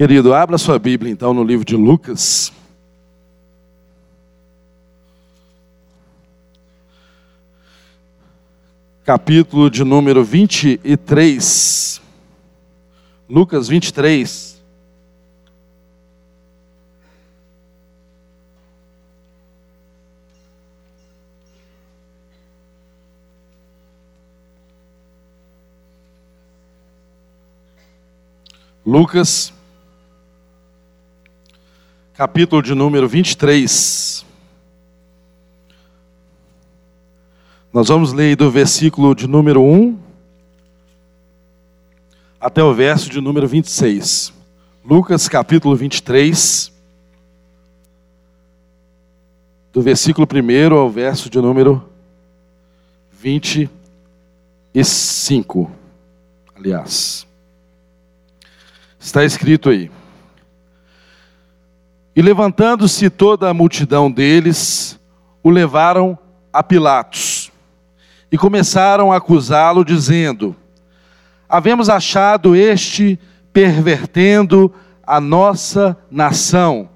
Querido, abra sua Bíblia então no livro de Lucas. Capítulo de número 23. Lucas 23. Lucas capítulo de número 23. Nós vamos ler do versículo de número 1 até o verso de número 26. Lucas capítulo 23, do versículo 1 ao verso de número 25. Aliás, está escrito aí. E levantando-se toda a multidão deles, o levaram a Pilatos. E começaram a acusá-lo, dizendo: Havemos achado este pervertendo a nossa nação,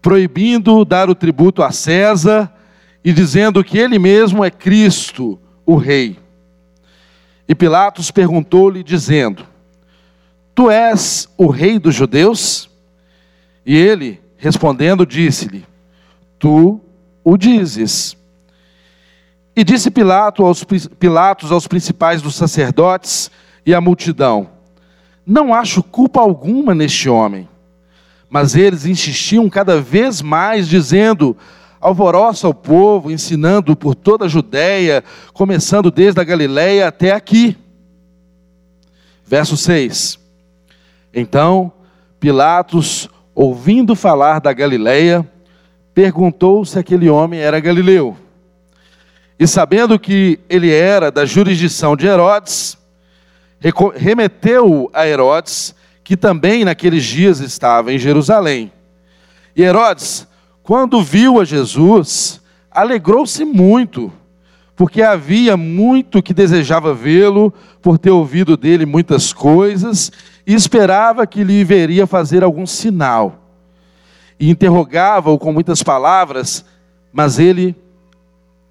proibindo dar o tributo a César e dizendo que ele mesmo é Cristo, o Rei. E Pilatos perguntou-lhe, dizendo: Tu és o Rei dos Judeus? E ele, Respondendo, disse-lhe: Tu o dizes. E disse Pilato aos, Pilatos aos principais dos sacerdotes e à multidão: Não acho culpa alguma neste homem. Mas eles insistiam cada vez mais, dizendo: Alvoroça o povo, ensinando por toda a Judéia, começando desde a Galiléia até aqui. Verso 6. Então Pilatos ouvindo falar da Galileia, perguntou se aquele homem era galileu. E sabendo que ele era da jurisdição de Herodes, remeteu-o a Herodes, que também naqueles dias estava em Jerusalém. E Herodes, quando viu a Jesus, alegrou-se muito, porque havia muito que desejava vê-lo, por ter ouvido dele muitas coisas, e esperava que lhe veria fazer algum sinal. E interrogava-o com muitas palavras, mas ele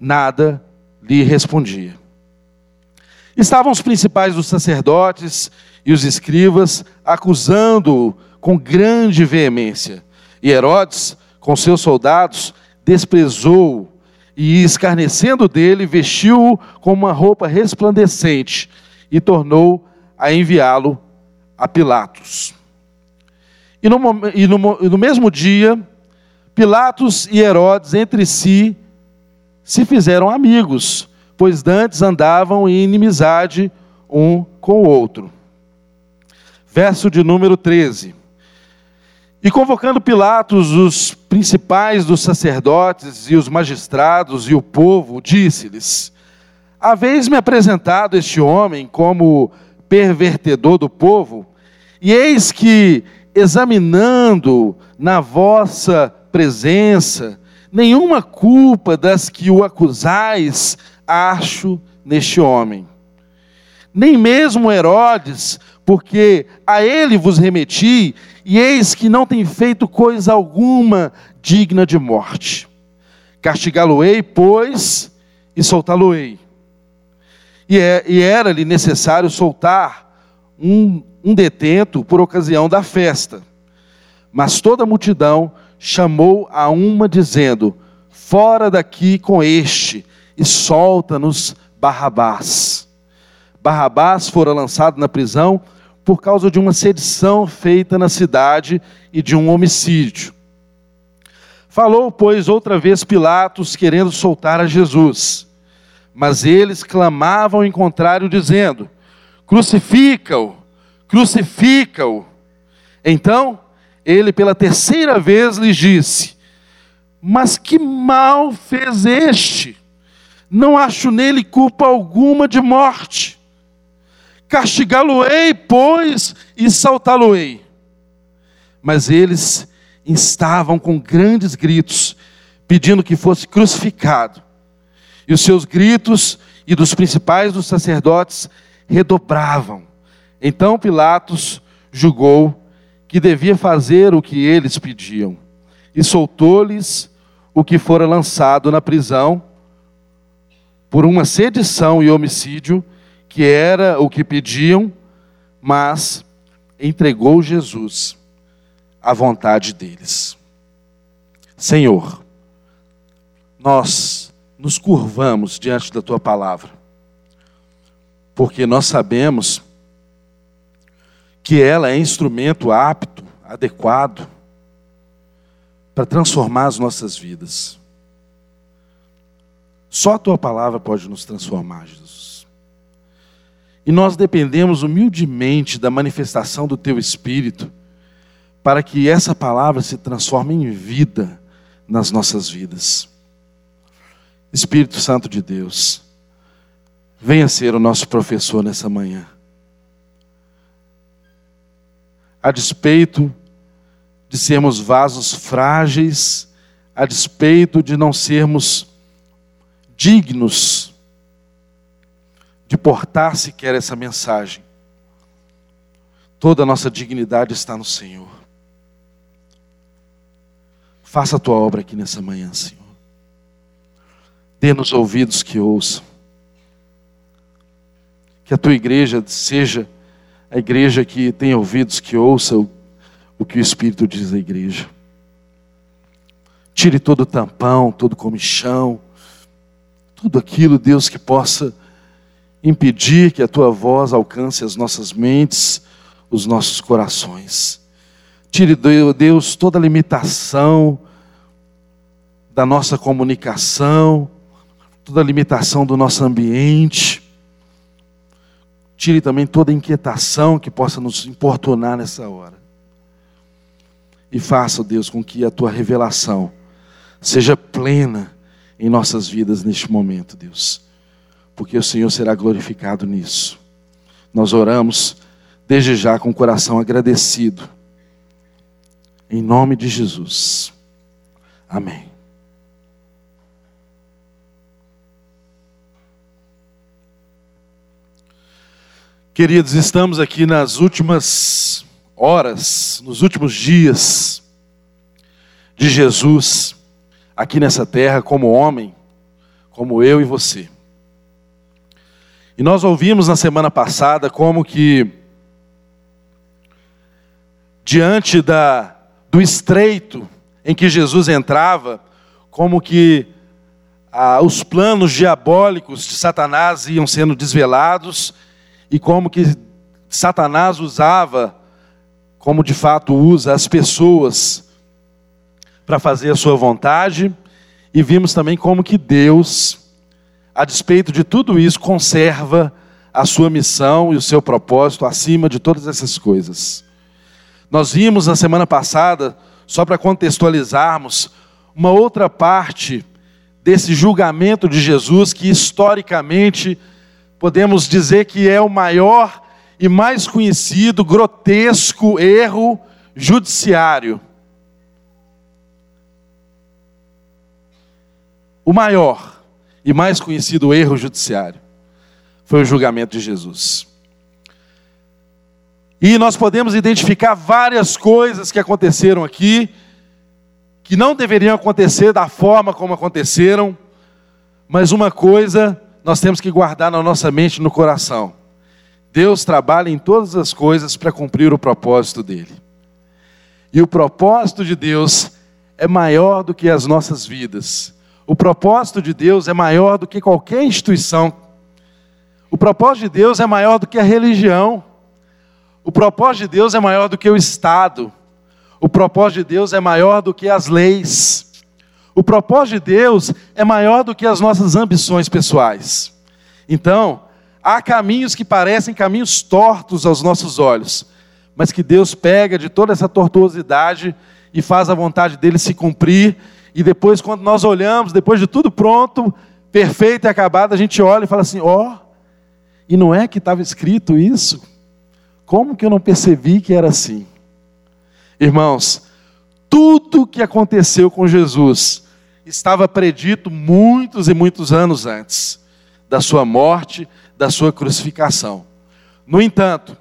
nada lhe respondia. Estavam os principais dos sacerdotes e os escribas acusando-o com grande veemência. E Herodes, com seus soldados, desprezou-o e, escarnecendo dele, vestiu-o com uma roupa resplandecente e tornou a enviá-lo a Pilatos. E no, e no, no mesmo dia, Pilatos e Herodes entre si se fizeram amigos, pois dantes andavam em inimizade um com o outro. Verso de número 13. E convocando Pilatos os principais dos sacerdotes e os magistrados e o povo, disse-lhes: Haveis-me apresentado este homem como pervertedor do povo, e eis que, examinando na vossa presença, nenhuma culpa das que o acusais acho neste homem. Nem mesmo Herodes, porque a ele vos remeti, e eis que não tem feito coisa alguma digna de morte. Castigá-lo-ei, pois, e soltá-lo-ei. E, é, e era-lhe necessário soltar um um detento por ocasião da festa. Mas toda a multidão chamou a uma, dizendo: Fora daqui com este, e solta-nos Barrabás. Barrabás fora lançado na prisão por causa de uma sedição feita na cidade e de um homicídio. Falou, pois, outra vez Pilatos, querendo soltar a Jesus. Mas eles clamavam em contrário, dizendo: Crucifica-o crucifica-o. Então, ele pela terceira vez lhe disse: Mas que mal fez este? Não acho nele culpa alguma de morte. Castigá-lo-ei, pois, e saltá-lo-ei. Mas eles estavam com grandes gritos, pedindo que fosse crucificado. E os seus gritos e dos principais dos sacerdotes redobravam. Então Pilatos julgou que devia fazer o que eles pediam, e soltou-lhes o que fora lançado na prisão por uma sedição e homicídio, que era o que pediam, mas entregou Jesus à vontade deles. Senhor, nós nos curvamos diante da tua palavra, porque nós sabemos que ela é instrumento apto, adequado, para transformar as nossas vidas. Só a tua palavra pode nos transformar, Jesus. E nós dependemos humildemente da manifestação do teu Espírito, para que essa palavra se transforme em vida nas nossas vidas. Espírito Santo de Deus, venha ser o nosso professor nessa manhã. A despeito de sermos vasos frágeis, a despeito de não sermos dignos de portar sequer essa mensagem, toda a nossa dignidade está no Senhor. Faça a tua obra aqui nessa manhã, Senhor. Dê-nos ouvidos que ouçam. Que a tua igreja seja a igreja que tem ouvidos que ouça o, o que o Espírito diz à igreja. Tire todo tampão, todo comichão, tudo aquilo, Deus, que possa impedir que a tua voz alcance as nossas mentes, os nossos corações. Tire, Deus, toda limitação da nossa comunicação, toda limitação do nosso ambiente. Tire também toda inquietação que possa nos importunar nessa hora. E faça, Deus, com que a tua revelação seja plena em nossas vidas neste momento, Deus. Porque o Senhor será glorificado nisso. Nós oramos desde já com o coração agradecido em nome de Jesus. Amém. Queridos, estamos aqui nas últimas horas, nos últimos dias de Jesus aqui nessa terra como homem, como eu e você. E nós ouvimos na semana passada como que diante da do estreito em que Jesus entrava, como que ah, os planos diabólicos de Satanás iam sendo desvelados e como que Satanás usava, como de fato usa as pessoas para fazer a sua vontade, e vimos também como que Deus, a despeito de tudo isso, conserva a sua missão e o seu propósito acima de todas essas coisas. Nós vimos na semana passada, só para contextualizarmos, uma outra parte desse julgamento de Jesus que historicamente podemos dizer que é o maior e mais conhecido grotesco erro judiciário. O maior e mais conhecido erro judiciário foi o julgamento de Jesus. E nós podemos identificar várias coisas que aconteceram aqui, que não deveriam acontecer da forma como aconteceram, mas uma coisa nós temos que guardar na nossa mente e no coração: Deus trabalha em todas as coisas para cumprir o propósito dele. E o propósito de Deus é maior do que as nossas vidas. O propósito de Deus é maior do que qualquer instituição. O propósito de Deus é maior do que a religião. O propósito de Deus é maior do que o Estado. O propósito de Deus é maior do que as leis. O propósito de Deus é maior do que as nossas ambições pessoais. Então, há caminhos que parecem caminhos tortos aos nossos olhos, mas que Deus pega de toda essa tortuosidade e faz a vontade dele se cumprir. E depois, quando nós olhamos, depois de tudo pronto, perfeito e acabado, a gente olha e fala assim: ó, oh, e não é que estava escrito isso? Como que eu não percebi que era assim? Irmãos, tudo que aconteceu com Jesus estava predito muitos e muitos anos antes da sua morte, da sua crucificação. No entanto,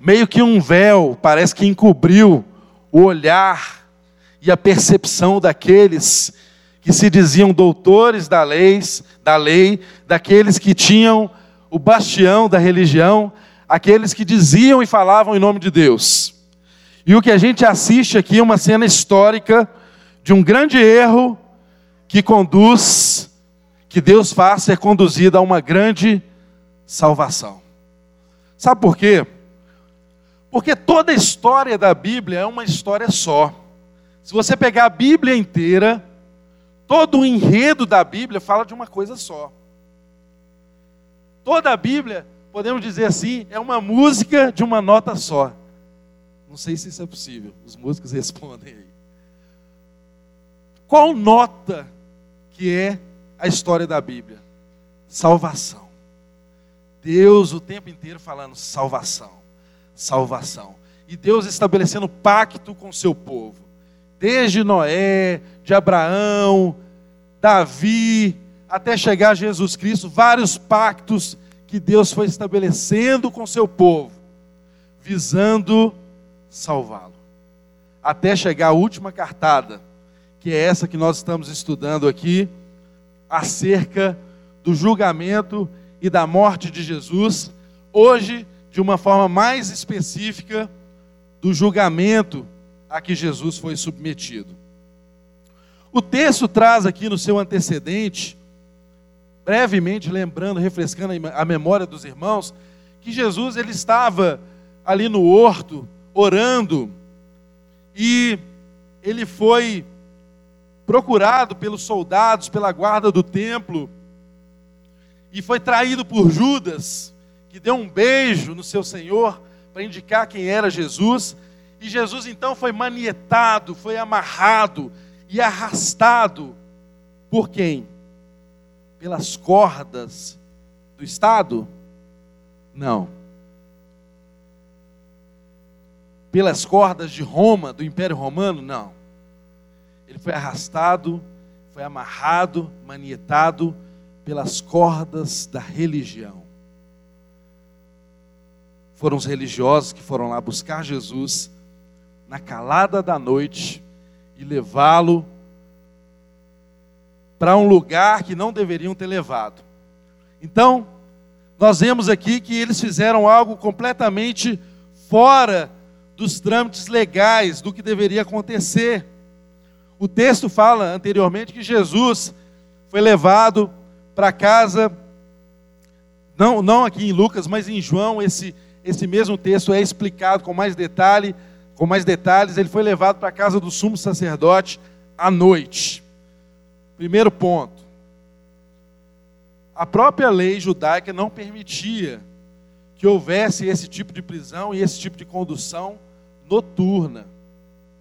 meio que um véu, parece que encobriu o olhar e a percepção daqueles que se diziam doutores da lei, da lei, daqueles que tinham o bastião da religião, aqueles que diziam e falavam em nome de Deus. E o que a gente assiste aqui é uma cena histórica de um grande erro que conduz, que Deus faz ser conduzido a uma grande salvação. Sabe por quê? Porque toda a história da Bíblia é uma história só. Se você pegar a Bíblia inteira, todo o enredo da Bíblia fala de uma coisa só. Toda a Bíblia, podemos dizer assim, é uma música de uma nota só. Não sei se isso é possível. Os músicos respondem aí. Qual nota que é a história da Bíblia? Salvação. Deus o tempo inteiro falando salvação, salvação. E Deus estabelecendo pacto com o seu povo. Desde Noé, de Abraão, Davi, até chegar a Jesus Cristo, vários pactos que Deus foi estabelecendo com seu povo, visando salvá-lo. Até chegar a última cartada, que é essa que nós estamos estudando aqui, acerca do julgamento e da morte de Jesus, hoje, de uma forma mais específica, do julgamento a que Jesus foi submetido. O texto traz aqui no seu antecedente, brevemente lembrando, refrescando a memória dos irmãos, que Jesus ele estava ali no horto orando e ele foi procurado pelos soldados, pela guarda do templo, e foi traído por Judas, que deu um beijo no seu Senhor para indicar quem era Jesus. E Jesus então foi manietado, foi amarrado e arrastado por quem? Pelas cordas do Estado? Não. Pelas cordas de Roma, do Império Romano? Não. Ele foi arrastado, foi amarrado, manietado pelas cordas da religião. Foram os religiosos que foram lá buscar Jesus na calada da noite e levá-lo para um lugar que não deveriam ter levado. Então, nós vemos aqui que eles fizeram algo completamente fora dos trâmites legais do que deveria acontecer. O texto fala anteriormente que Jesus foi levado para casa, não, não aqui em Lucas, mas em João, esse, esse mesmo texto é explicado com mais detalhe, com mais detalhes. Ele foi levado para a casa do sumo sacerdote à noite. Primeiro ponto. A própria lei judaica não permitia que houvesse esse tipo de prisão e esse tipo de condução noturna.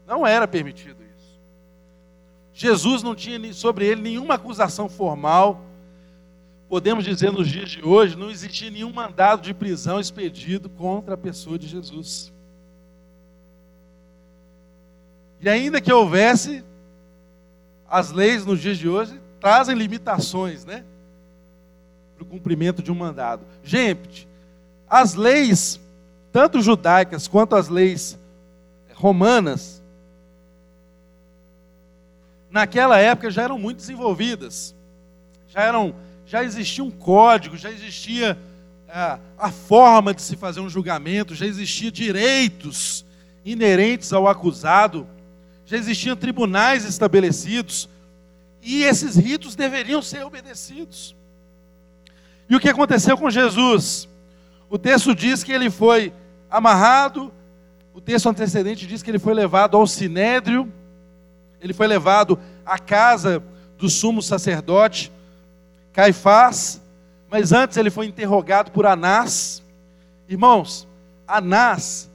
Não era permitido isso. Jesus não tinha sobre ele nenhuma acusação formal podemos dizer nos dias de hoje, não existia nenhum mandado de prisão expedido contra a pessoa de Jesus. E ainda que houvesse, as leis nos dias de hoje trazem limitações, né? Para o cumprimento de um mandado. Gente, as leis, tanto judaicas quanto as leis romanas, naquela época já eram muito desenvolvidas, já eram já existia um código, já existia a, é, a forma de se fazer um julgamento, já existia direitos inerentes ao acusado, já existiam tribunais estabelecidos, e esses ritos deveriam ser obedecidos. E o que aconteceu com Jesus? O texto diz que ele foi amarrado, o texto antecedente diz que ele foi levado ao sinédrio, ele foi levado à casa do sumo sacerdote, Caifás, mas antes ele foi interrogado por Anás. Irmãos, Anás,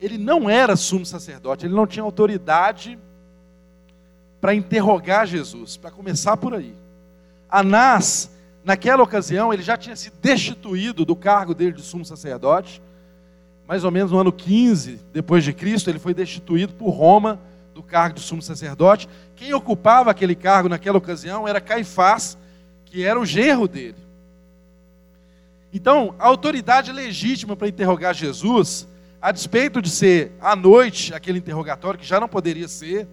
ele não era sumo sacerdote, ele não tinha autoridade para interrogar Jesus, para começar por aí. Anás, naquela ocasião, ele já tinha sido destituído do cargo dele de sumo sacerdote, mais ou menos no ano 15 depois de Cristo, ele foi destituído por Roma do cargo de sumo sacerdote. Quem ocupava aquele cargo naquela ocasião era Caifás, que era o genro dele. Então, a autoridade legítima para interrogar Jesus a despeito de ser à noite aquele interrogatório, que já não poderia ser,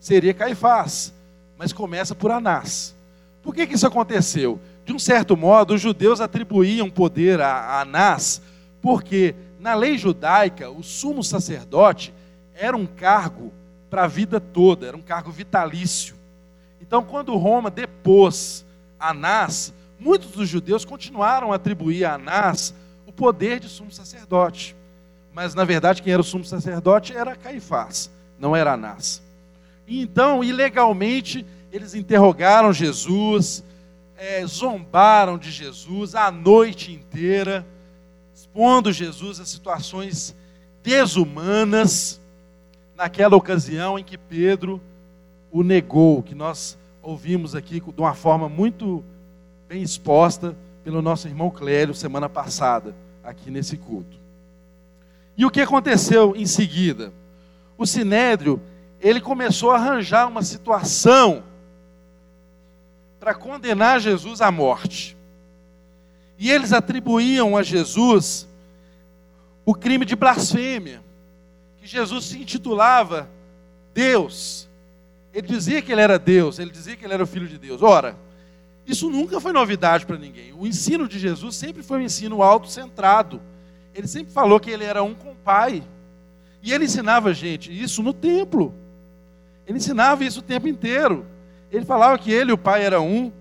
seria Caifás. Mas começa por Anás. Por que, que isso aconteceu? De um certo modo, os judeus atribuíam poder a Anás, porque na lei judaica, o sumo sacerdote era um cargo para a vida toda, era um cargo vitalício. Então, quando Roma depôs Anás, muitos dos judeus continuaram a atribuir a Anás o poder de sumo sacerdote. Mas, na verdade, quem era o sumo sacerdote era Caifás, não era Anás. Então, ilegalmente, eles interrogaram Jesus, é, zombaram de Jesus a noite inteira, expondo Jesus a situações desumanas, naquela ocasião em que Pedro o negou, que nós ouvimos aqui de uma forma muito bem exposta pelo nosso irmão Clério semana passada, aqui nesse culto. E o que aconteceu em seguida? O Sinédrio, ele começou a arranjar uma situação para condenar Jesus à morte. E eles atribuíam a Jesus o crime de blasfêmia, que Jesus se intitulava Deus. Ele dizia que ele era Deus, ele dizia que ele era o filho de Deus. Ora, isso nunca foi novidade para ninguém. O ensino de Jesus sempre foi um ensino autocentrado. Ele sempre falou que ele era um com o Pai. E ele ensinava a gente isso no templo. Ele ensinava isso o tempo inteiro. Ele falava que ele e o Pai eram um.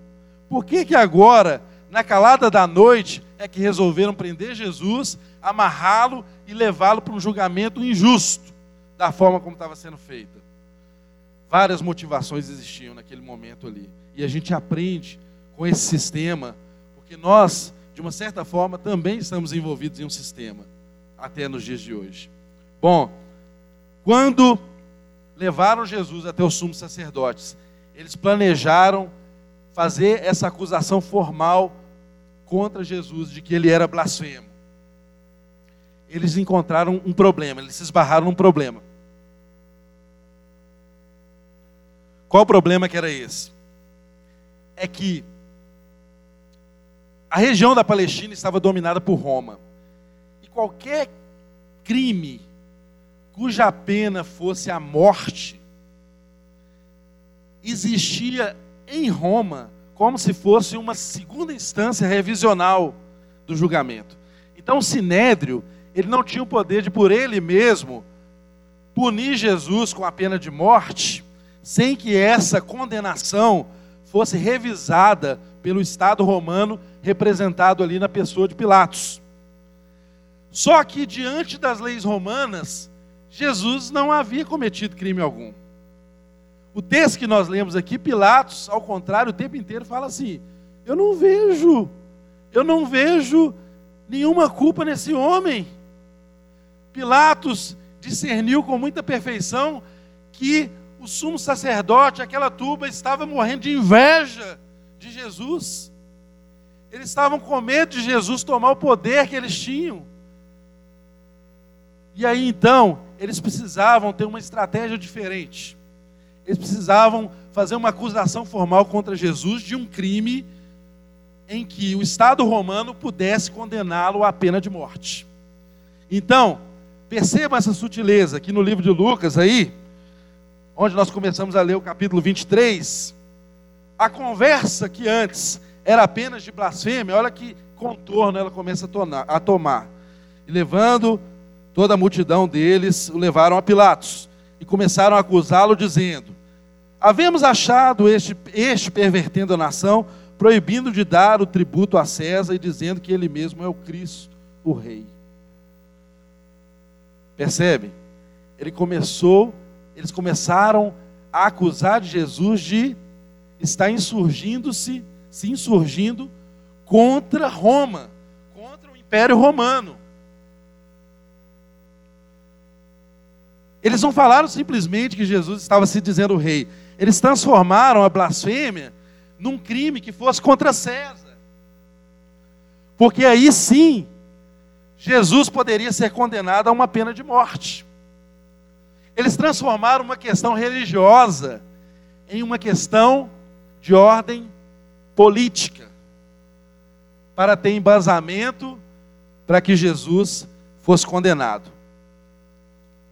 Por que, que agora, na calada da noite, é que resolveram prender Jesus, amarrá-lo e levá-lo para um julgamento injusto, da forma como estava sendo feita? Várias motivações existiam naquele momento ali. E a gente aprende com esse sistema, porque nós, de uma certa forma, também estamos envolvidos em um sistema, até nos dias de hoje. Bom, quando levaram Jesus até os sumos sacerdotes eles planejaram fazer essa acusação formal contra Jesus de que ele era blasfemo. Eles encontraram um problema, eles se esbarraram num problema. Qual o problema que era esse? É que a região da Palestina estava dominada por Roma. E qualquer crime cuja pena fosse a morte existia em Roma como se fosse uma segunda instância revisional do julgamento. Então o sinédrio, ele não tinha o poder de por ele mesmo punir Jesus com a pena de morte, sem que essa condenação fosse revisada pelo Estado romano representado ali na pessoa de Pilatos. Só que diante das leis romanas, Jesus não havia cometido crime algum. O texto que nós lemos aqui, Pilatos, ao contrário, o tempo inteiro fala assim: Eu não vejo, eu não vejo nenhuma culpa nesse homem. Pilatos discerniu com muita perfeição que o sumo sacerdote, aquela tuba, estava morrendo de inveja de Jesus. Eles estavam com medo de Jesus tomar o poder que eles tinham. E aí então, eles precisavam ter uma estratégia diferente. Eles precisavam fazer uma acusação formal contra Jesus de um crime em que o Estado romano pudesse condená-lo à pena de morte. Então, perceba essa sutileza aqui no livro de Lucas aí, onde nós começamos a ler o capítulo 23, a conversa que antes era apenas de blasfêmia, olha que contorno ela começa a tomar. E levando toda a multidão deles, o levaram a Pilatos e começaram a acusá-lo, dizendo: Havemos achado este, este pervertendo a nação, proibindo de dar o tributo a César e dizendo que ele mesmo é o Cristo, o Rei. Percebe? Ele começou, eles começaram a acusar de Jesus de estar insurgindo-se, se insurgindo contra Roma, contra o Império Romano. Eles não falaram simplesmente que Jesus estava se dizendo rei. Eles transformaram a blasfêmia num crime que fosse contra César. Porque aí sim, Jesus poderia ser condenado a uma pena de morte. Eles transformaram uma questão religiosa em uma questão de ordem política, para ter embasamento para que Jesus fosse condenado.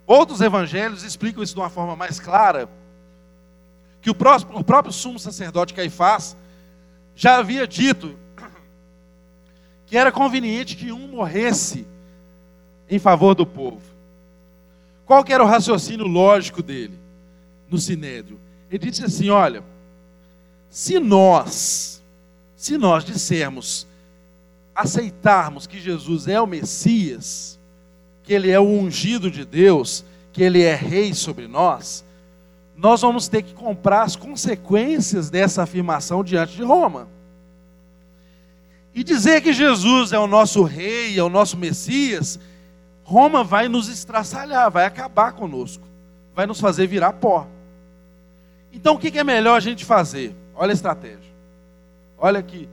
Outros evangelhos explicam isso de uma forma mais clara, que o, próximo, o próprio sumo sacerdote Caifás já havia dito que era conveniente que um morresse em favor do povo. Qual que era o raciocínio lógico dele no Sinédrio? Ele disse assim: olha, se nós, se nós dissermos, aceitarmos que Jesus é o Messias, que ele é o ungido de Deus, que ele é rei sobre nós, nós vamos ter que comprar as consequências dessa afirmação diante de Roma. E dizer que Jesus é o nosso rei, é o nosso Messias, Roma vai nos estraçalhar, vai acabar conosco, vai nos fazer virar pó. Então o que é melhor a gente fazer? Olha a estratégia. Olha que,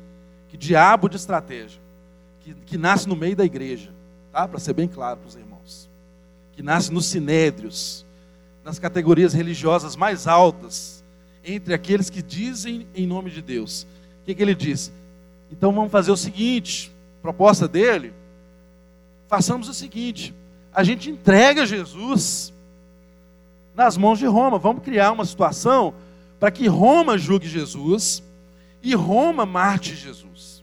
que diabo de estratégia. Que, que nasce no meio da igreja, tá? Para ser bem claro para os irmãos. Que nasce nos sinédrios, nas categorias religiosas mais altas, entre aqueles que dizem em nome de Deus. O que, que ele diz? Então vamos fazer o seguinte: proposta dele façamos o seguinte: a gente entrega Jesus nas mãos de Roma. Vamos criar uma situação para que Roma julgue Jesus e Roma mate Jesus.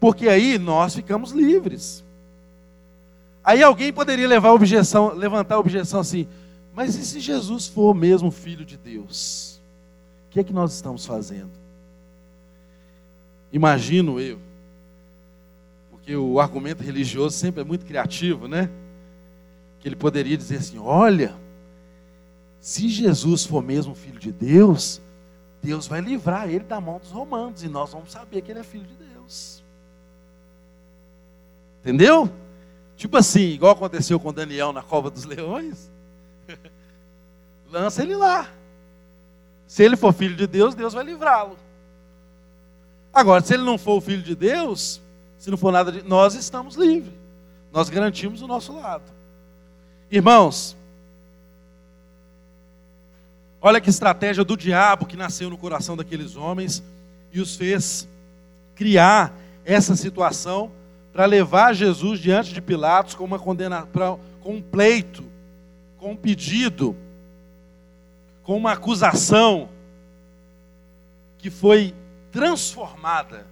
Porque aí nós ficamos livres. Aí alguém poderia levar objeção, levantar a objeção assim: mas e se Jesus for mesmo filho de Deus? O que é que nós estamos fazendo? Imagino eu porque o argumento religioso sempre é muito criativo, né? Que ele poderia dizer assim: olha, se Jesus for mesmo filho de Deus, Deus vai livrar ele da mão dos romanos e nós vamos saber que ele é filho de Deus. Entendeu? Tipo assim, igual aconteceu com Daniel na cova dos leões. Lança ele lá. Se ele for filho de Deus, Deus vai livrá-lo. Agora, se ele não for o filho de Deus, se não for nada de. Nós estamos livres. Nós garantimos o nosso lado. Irmãos, olha que estratégia do diabo que nasceu no coração daqueles homens e os fez criar essa situação para levar Jesus diante de Pilatos com uma condenação, com um pleito, com um pedido, com uma acusação que foi transformada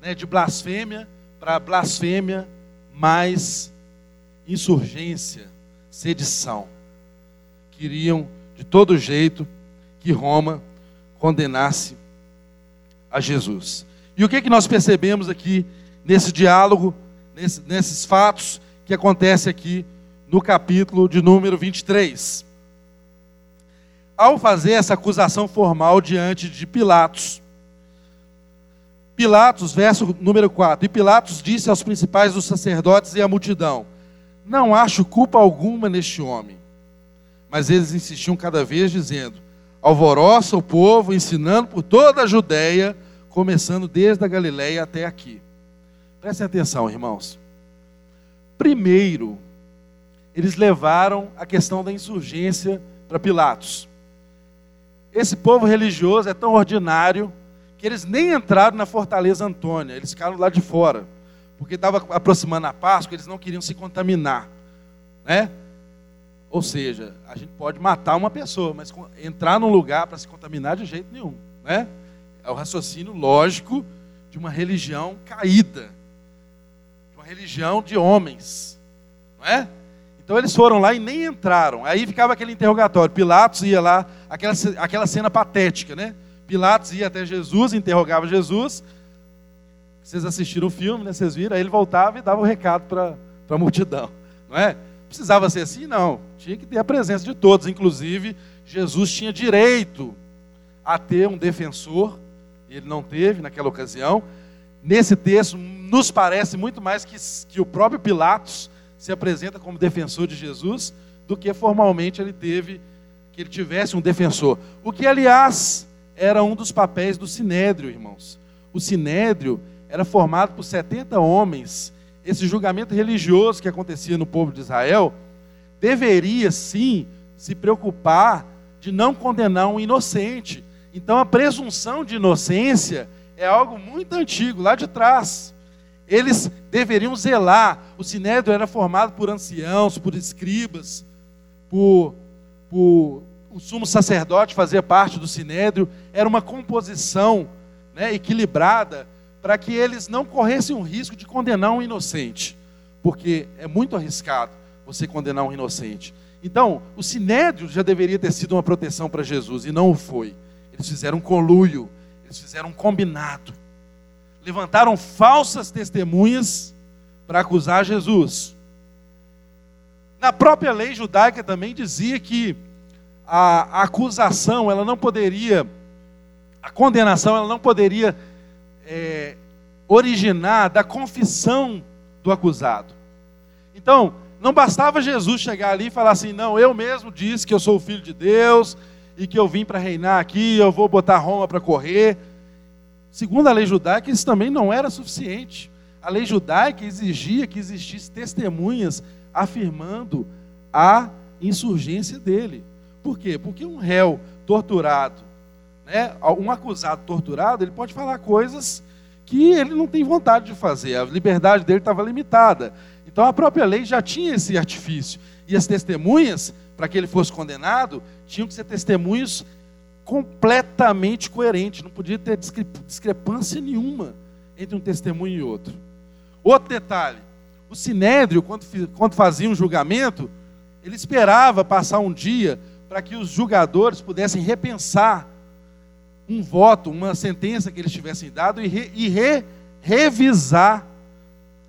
né, de blasfêmia para blasfêmia, mais insurgência, sedição. Queriam de todo jeito que Roma condenasse a Jesus. E o que, que nós percebemos aqui nesse diálogo, nesse, nesses fatos que acontece aqui no capítulo de número 23? Ao fazer essa acusação formal diante de Pilatos, Pilatos, verso número 4. E Pilatos disse aos principais dos sacerdotes e à multidão: Não acho culpa alguma neste homem. Mas eles insistiam cada vez, dizendo: Alvoroça o povo, ensinando por toda a Judéia, começando desde a Galiléia até aqui. Prestem atenção, irmãos. Primeiro, eles levaram a questão da insurgência para Pilatos. Esse povo religioso é tão ordinário que eles nem entraram na Fortaleza Antônia, eles ficaram lá de fora, porque estava aproximando a Páscoa, eles não queriam se contaminar, né? Ou seja, a gente pode matar uma pessoa, mas entrar num lugar para se contaminar de jeito nenhum, né? É o raciocínio lógico de uma religião caída, de uma religião de homens, não é? Então eles foram lá e nem entraram. Aí ficava aquele interrogatório. Pilatos ia lá, aquela, aquela cena patética, né? Pilatos ia até Jesus, interrogava Jesus. Vocês assistiram o filme, né? Vocês viram? Aí ele voltava e dava o um recado para a multidão. Não é? Precisava ser assim? Não. Tinha que ter a presença de todos. Inclusive, Jesus tinha direito a ter um defensor. Ele não teve naquela ocasião. Nesse texto, nos parece muito mais que, que o próprio Pilatos se apresenta como defensor de Jesus do que formalmente ele teve, que ele tivesse um defensor. O que, aliás, era um dos papéis do sinédrio, irmãos. O sinédrio era formado por 70 homens. Esse julgamento religioso que acontecia no povo de Israel deveria sim se preocupar de não condenar um inocente. Então a presunção de inocência é algo muito antigo, lá de trás. eles deveriam zelar. O sinédrio era formado por anciãos, por escribas, por, por o sumo sacerdote fazia parte do sinédrio. Era uma composição né, equilibrada para que eles não corressem o risco de condenar um inocente, porque é muito arriscado você condenar um inocente. Então, o sinédrio já deveria ter sido uma proteção para Jesus e não o foi. Eles fizeram um conluio, eles fizeram um combinado. Levantaram falsas testemunhas para acusar Jesus. Na própria lei judaica também dizia que a acusação, ela não poderia, a condenação, ela não poderia é, originar da confissão do acusado. Então, não bastava Jesus chegar ali e falar assim: não, eu mesmo disse que eu sou o filho de Deus e que eu vim para reinar aqui, eu vou botar Roma para correr. Segundo a lei judaica, isso também não era suficiente. A lei judaica exigia que existisse testemunhas afirmando a insurgência dele. Por quê? Porque um réu torturado, né, um acusado torturado, ele pode falar coisas que ele não tem vontade de fazer, a liberdade dele estava limitada. Então a própria lei já tinha esse artifício. E as testemunhas, para que ele fosse condenado, tinham que ser testemunhos completamente coerentes, não podia ter discrepância nenhuma entre um testemunho e outro. Outro detalhe: o sinédrio, quando, fazia um julgamento, ele esperava passar um dia para que os julgadores pudessem repensar um voto, uma sentença que eles tivessem dado e, re, e re, revisar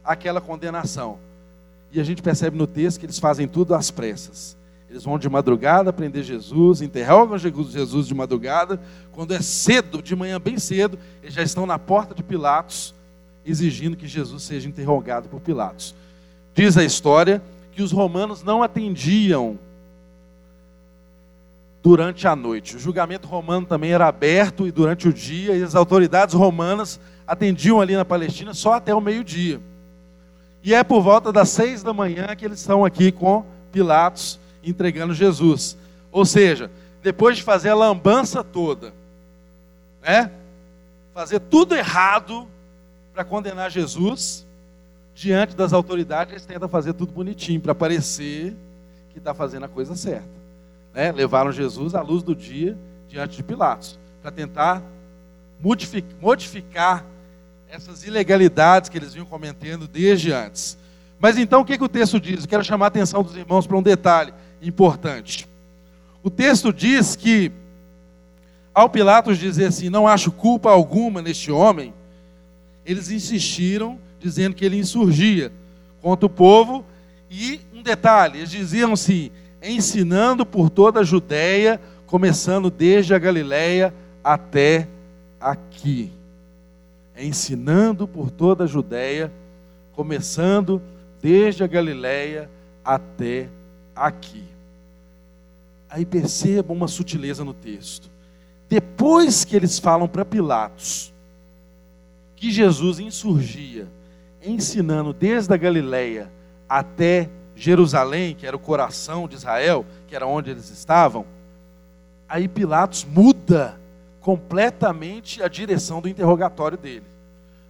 aquela condenação. E a gente percebe no texto que eles fazem tudo às pressas. Eles vão de madrugada prender Jesus, interrogam Jesus de madrugada. Quando é cedo, de manhã bem cedo, eles já estão na porta de Pilatos, exigindo que Jesus seja interrogado por Pilatos. Diz a história que os romanos não atendiam durante a noite. O julgamento romano também era aberto e durante o dia, e as autoridades romanas atendiam ali na Palestina só até o meio-dia. E é por volta das seis da manhã que eles estão aqui com Pilatos entregando Jesus. Ou seja, depois de fazer a lambança toda, né? Fazer tudo errado para condenar Jesus, diante das autoridades, eles tentam fazer tudo bonitinho para parecer que está fazendo a coisa certa. Né? Levaram Jesus à luz do dia diante de Pilatos, para tentar modificar essas ilegalidades que eles vinham cometendo desde antes. Mas então o que, que o texto diz? Eu quero chamar a atenção dos irmãos para um detalhe importante. O texto diz que, ao Pilatos dizer assim: não acho culpa alguma neste homem, eles insistiram, dizendo que ele insurgia contra o povo. E um detalhe: eles diziam assim, ensinando por toda a Judéia, começando desde a Galiléia até aqui ensinando por toda a Judéia, começando desde a Galiléia até aqui. Aí percebam uma sutileza no texto. Depois que eles falam para Pilatos que Jesus insurgia, ensinando desde a Galiléia até Jerusalém, que era o coração de Israel, que era onde eles estavam, aí Pilatos muda completamente a direção do interrogatório dele.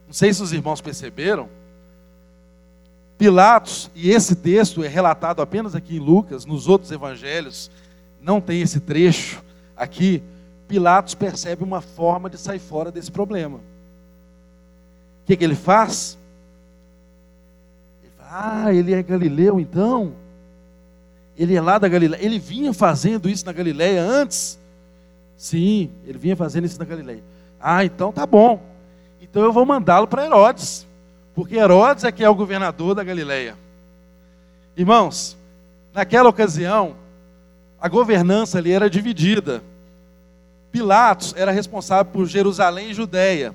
Não sei se os irmãos perceberam. Pilatos, e esse texto é relatado apenas aqui em Lucas, nos outros evangelhos, não tem esse trecho aqui. Pilatos percebe uma forma de sair fora desse problema. O que, que ele faz? Ah, ele é galileu então? Ele é lá da Galileia. Ele vinha fazendo isso na Galileia antes? Sim, ele vinha fazendo isso na Galileia. Ah, então tá bom. Então eu vou mandá-lo para Herodes, porque Herodes é que é o governador da Galileia. Irmãos, naquela ocasião, a governança ali era dividida. Pilatos era responsável por Jerusalém e Judéia.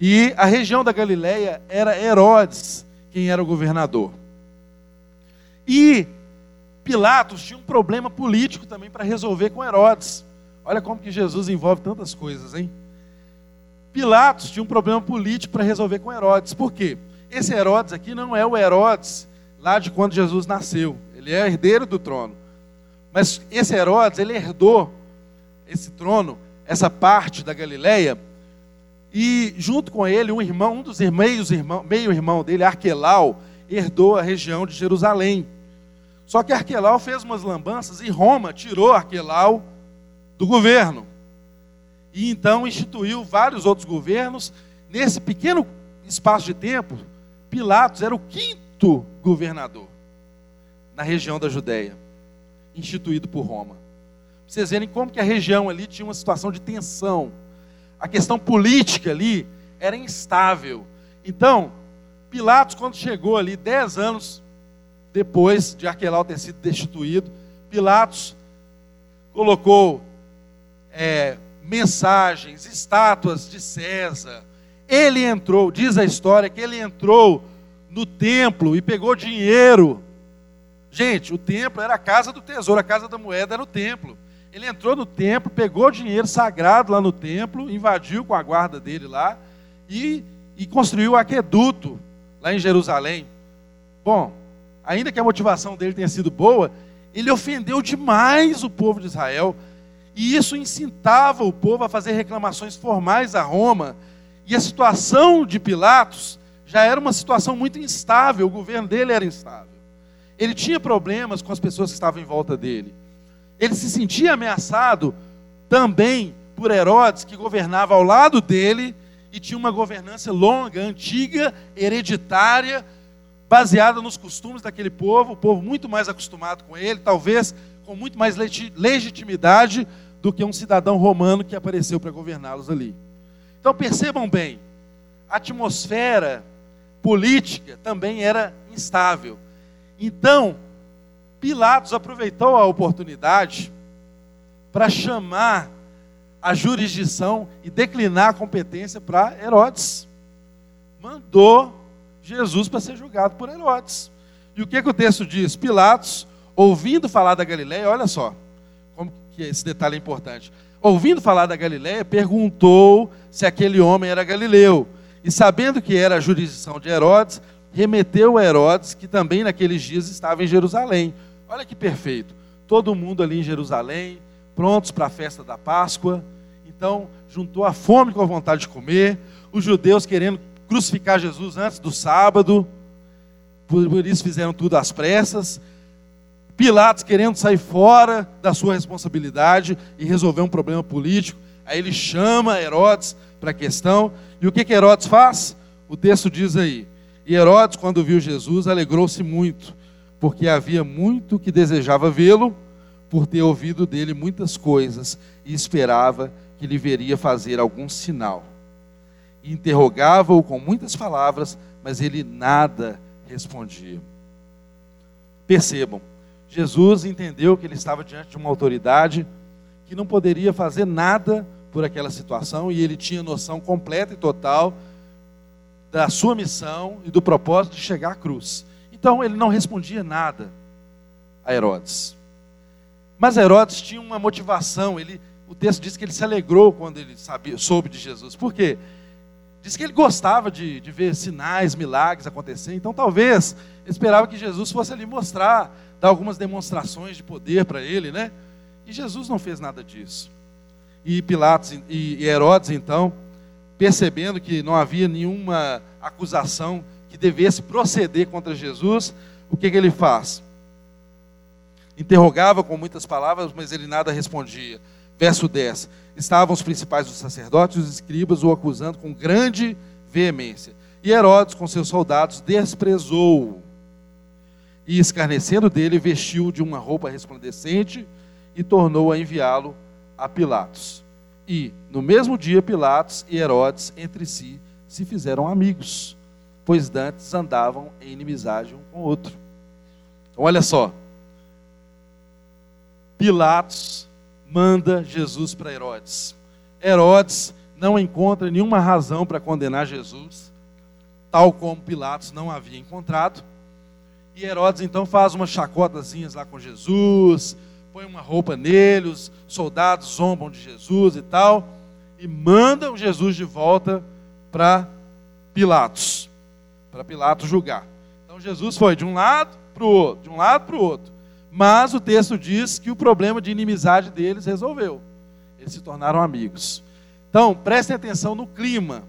E a região da Galileia era Herodes quem era o governador. E Pilatos tinha um problema político também para resolver com Herodes. Olha como que Jesus envolve tantas coisas, hein? Pilatos tinha um problema político para resolver com Herodes. Por quê? Esse Herodes aqui não é o Herodes lá de quando Jesus nasceu. Ele é herdeiro do trono. Mas esse Herodes, ele herdou esse trono, essa parte da Galileia, E junto com ele, um irmão, um dos meios irmão, meio irmão dele, Arquelau, herdou a região de Jerusalém. Só que Arquelau fez umas lambanças e Roma tirou Arquelau do governo. E então instituiu vários outros governos. Nesse pequeno espaço de tempo, Pilatos era o quinto governador na região da Judéia, instituído por Roma. Pra vocês verem como que a região ali tinha uma situação de tensão. A questão política ali era instável. Então, Pilatos, quando chegou ali, dez anos depois de Arquelau ter sido destituído, Pilatos colocou é, mensagens, estátuas de César. Ele entrou, diz a história que ele entrou no templo e pegou dinheiro. Gente, o templo era a casa do tesouro, a casa da moeda era o templo. Ele entrou no templo, pegou dinheiro sagrado lá no templo, invadiu com a guarda dele lá e, e construiu o aqueduto lá em Jerusalém. Bom, ainda que a motivação dele tenha sido boa, ele ofendeu demais o povo de Israel. E isso incitava o povo a fazer reclamações formais a Roma. E a situação de Pilatos já era uma situação muito instável, o governo dele era instável. Ele tinha problemas com as pessoas que estavam em volta dele. Ele se sentia ameaçado também por Herodes, que governava ao lado dele e tinha uma governança longa, antiga, hereditária, baseada nos costumes daquele povo, o povo muito mais acostumado com ele, talvez com muito mais legitimidade do que um cidadão romano que apareceu para governá-los ali. Então percebam bem, a atmosfera política também era instável. Então, Pilatos aproveitou a oportunidade para chamar a jurisdição e declinar a competência para Herodes. Mandou Jesus para ser julgado por Herodes. E o que, que o texto diz? Pilatos, ouvindo falar da Galileia, olha só, como que esse detalhe é importante. Ouvindo falar da Galileia, perguntou se aquele homem era galileu. E sabendo que era a jurisdição de Herodes, remeteu a Herodes, que também naqueles dias estava em Jerusalém. Olha que perfeito. Todo mundo ali em Jerusalém, prontos para a festa da Páscoa. Então, juntou a fome com a vontade de comer, os judeus querendo crucificar Jesus antes do sábado, por, isso fizeram tudo às pressas. Pilatos querendo sair fora da sua responsabilidade e resolver um problema político. Aí ele chama Herodes para a questão. E o que, que Herodes faz? O texto diz aí: E Herodes, quando viu Jesus, alegrou-se muito porque havia muito que desejava vê-lo, por ter ouvido dele muitas coisas e esperava que lhe veria fazer algum sinal. Interrogava-o com muitas palavras, mas ele nada respondia. Percebam, Jesus entendeu que ele estava diante de uma autoridade que não poderia fazer nada por aquela situação e ele tinha noção completa e total da sua missão e do propósito de chegar à cruz. Então ele não respondia nada a Herodes. Mas Herodes tinha uma motivação, ele, o texto diz que ele se alegrou quando ele sabia, soube de Jesus. Por quê? Diz que ele gostava de, de ver sinais, milagres acontecer. Então talvez esperava que Jesus fosse ali mostrar, dar algumas demonstrações de poder para ele, né? E Jesus não fez nada disso. E Pilatos e Herodes, então, percebendo que não havia nenhuma acusação que devesse proceder contra Jesus, o que, que ele faz? Interrogava com muitas palavras, mas ele nada respondia. Verso 10: Estavam os principais dos sacerdotes e os escribas o acusando com grande veemência. E Herodes, com seus soldados, desprezou-o. E escarnecendo dele, vestiu de uma roupa resplandecente e tornou a enviá-lo a Pilatos. E, no mesmo dia, Pilatos e Herodes entre si se fizeram amigos pois dantes andavam em inimizade um com o outro. Então, olha só. Pilatos manda Jesus para Herodes. Herodes não encontra nenhuma razão para condenar Jesus, tal como Pilatos não havia encontrado. E Herodes então faz umas chacotazinhas lá com Jesus, põe uma roupa nele, os soldados zombam de Jesus e tal, e mandam Jesus de volta para Pilatos para Pilatos julgar. Então Jesus foi de um lado para o outro, de um lado para o outro. Mas o texto diz que o problema de inimizade deles resolveu. Eles se tornaram amigos. Então, prestem atenção no clima.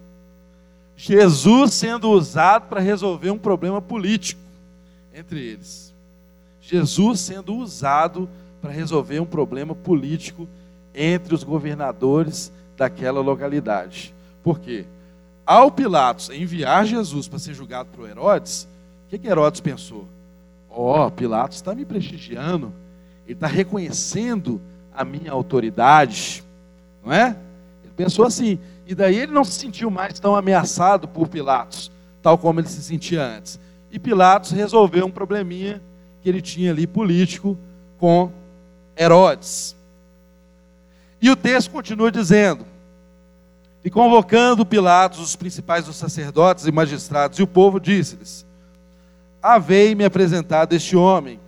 Jesus sendo usado para resolver um problema político entre eles. Jesus sendo usado para resolver um problema político entre os governadores daquela localidade. Por quê? Ao Pilatos enviar Jesus para ser julgado por Herodes, o que, que Herodes pensou? Ó, oh, Pilatos está me prestigiando, ele está reconhecendo a minha autoridade, não é? Ele pensou assim, e daí ele não se sentiu mais tão ameaçado por Pilatos, tal como ele se sentia antes. E Pilatos resolveu um probleminha que ele tinha ali político com Herodes. E o texto continua dizendo: E convocando Pilatos, os principais dos sacerdotes e magistrados, e o povo, disse-lhes: Havei-me apresentado este homem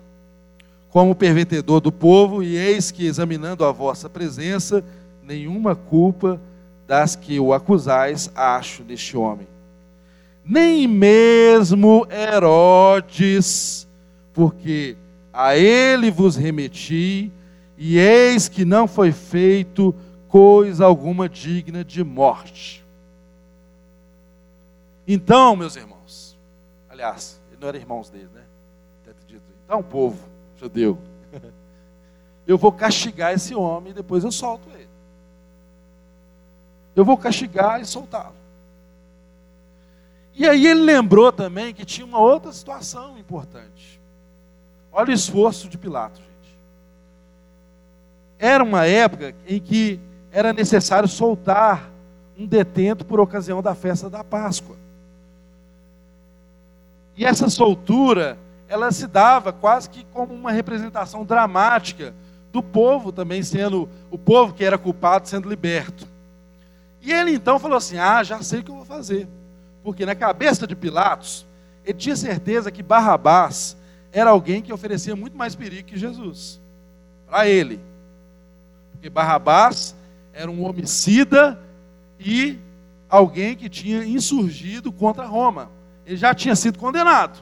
como pervertedor do povo, e eis que, examinando a vossa presença, nenhuma culpa das que o acusais acho neste homem. Nem mesmo Herodes, porque a ele vos remeti, e eis que não foi feito coisa alguma digna de morte. Então, meus irmãos, aliás, ele não era irmãos dele, né? Então, povo judeu, eu vou castigar esse homem e depois eu solto ele. Eu vou castigar e soltá-lo. E aí ele lembrou também que tinha uma outra situação importante. Olha o esforço de Pilatos era uma época em que era necessário soltar um detento por ocasião da festa da Páscoa. E essa soltura, ela se dava quase que como uma representação dramática do povo também sendo, o povo que era culpado sendo liberto. E ele então falou assim: Ah, já sei o que eu vou fazer. Porque na cabeça de Pilatos, ele tinha certeza que Barrabás era alguém que oferecia muito mais perigo que Jesus. Para ele. Porque Barrabás era um homicida e alguém que tinha insurgido contra Roma. Ele já tinha sido condenado.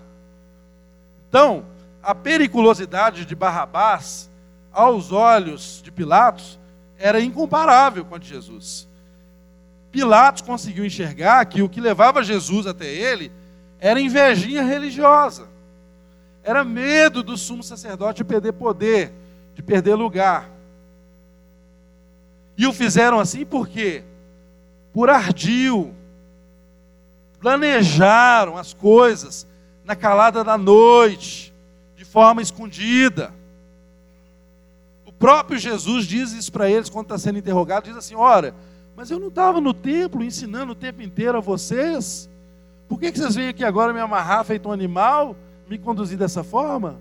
Então, a periculosidade de Barrabás, aos olhos de Pilatos, era incomparável com a de Jesus. Pilatos conseguiu enxergar que o que levava Jesus até ele era invejinha religiosa. Era medo do sumo sacerdote de perder poder, de perder lugar. E o fizeram assim por quê? Por ardil. Planejaram as coisas na calada da noite, de forma escondida. O próprio Jesus diz isso para eles quando está sendo interrogado: diz assim, ora, mas eu não estava no templo ensinando o tempo inteiro a vocês? Por que, que vocês vêm aqui agora me amarrar feito um animal, me conduzir dessa forma?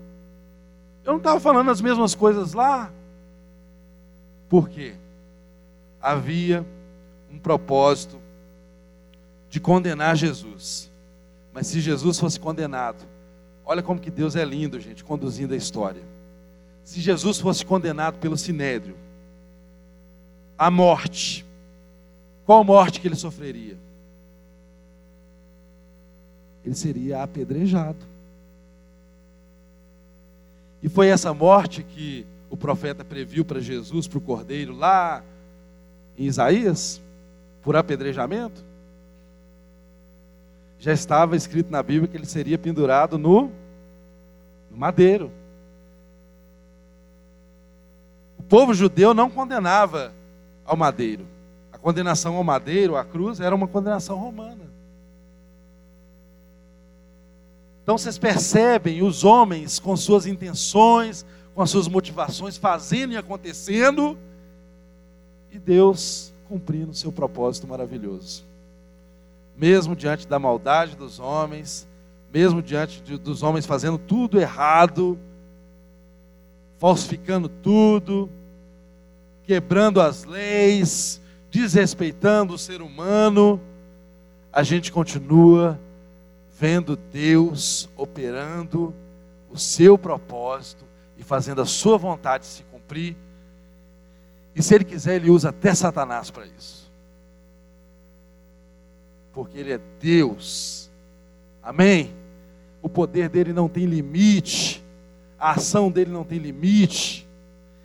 Eu não estava falando as mesmas coisas lá? Por quê? Havia um propósito de condenar Jesus. Mas se Jesus fosse condenado, olha como que Deus é lindo, gente, conduzindo a história. Se Jesus fosse condenado pelo sinédrio, a morte, qual morte que ele sofreria? Ele seria apedrejado. E foi essa morte que o profeta previu para Jesus, para o cordeiro, lá em Isaías, por apedrejamento, já estava escrito na Bíblia que ele seria pendurado no, no madeiro. O povo judeu não condenava ao madeiro. A condenação ao madeiro, à cruz, era uma condenação romana. Então vocês percebem os homens com suas intenções, com as suas motivações, fazendo e acontecendo, e Deus cumprindo o seu propósito maravilhoso. Mesmo diante da maldade dos homens, mesmo diante de, dos homens fazendo tudo errado, falsificando tudo, quebrando as leis, desrespeitando o ser humano, a gente continua vendo Deus operando o seu propósito e fazendo a sua vontade se cumprir e se ele quiser, ele usa até Satanás para isso. Porque ele é Deus. Amém? O poder dele não tem limite. A ação dele não tem limite.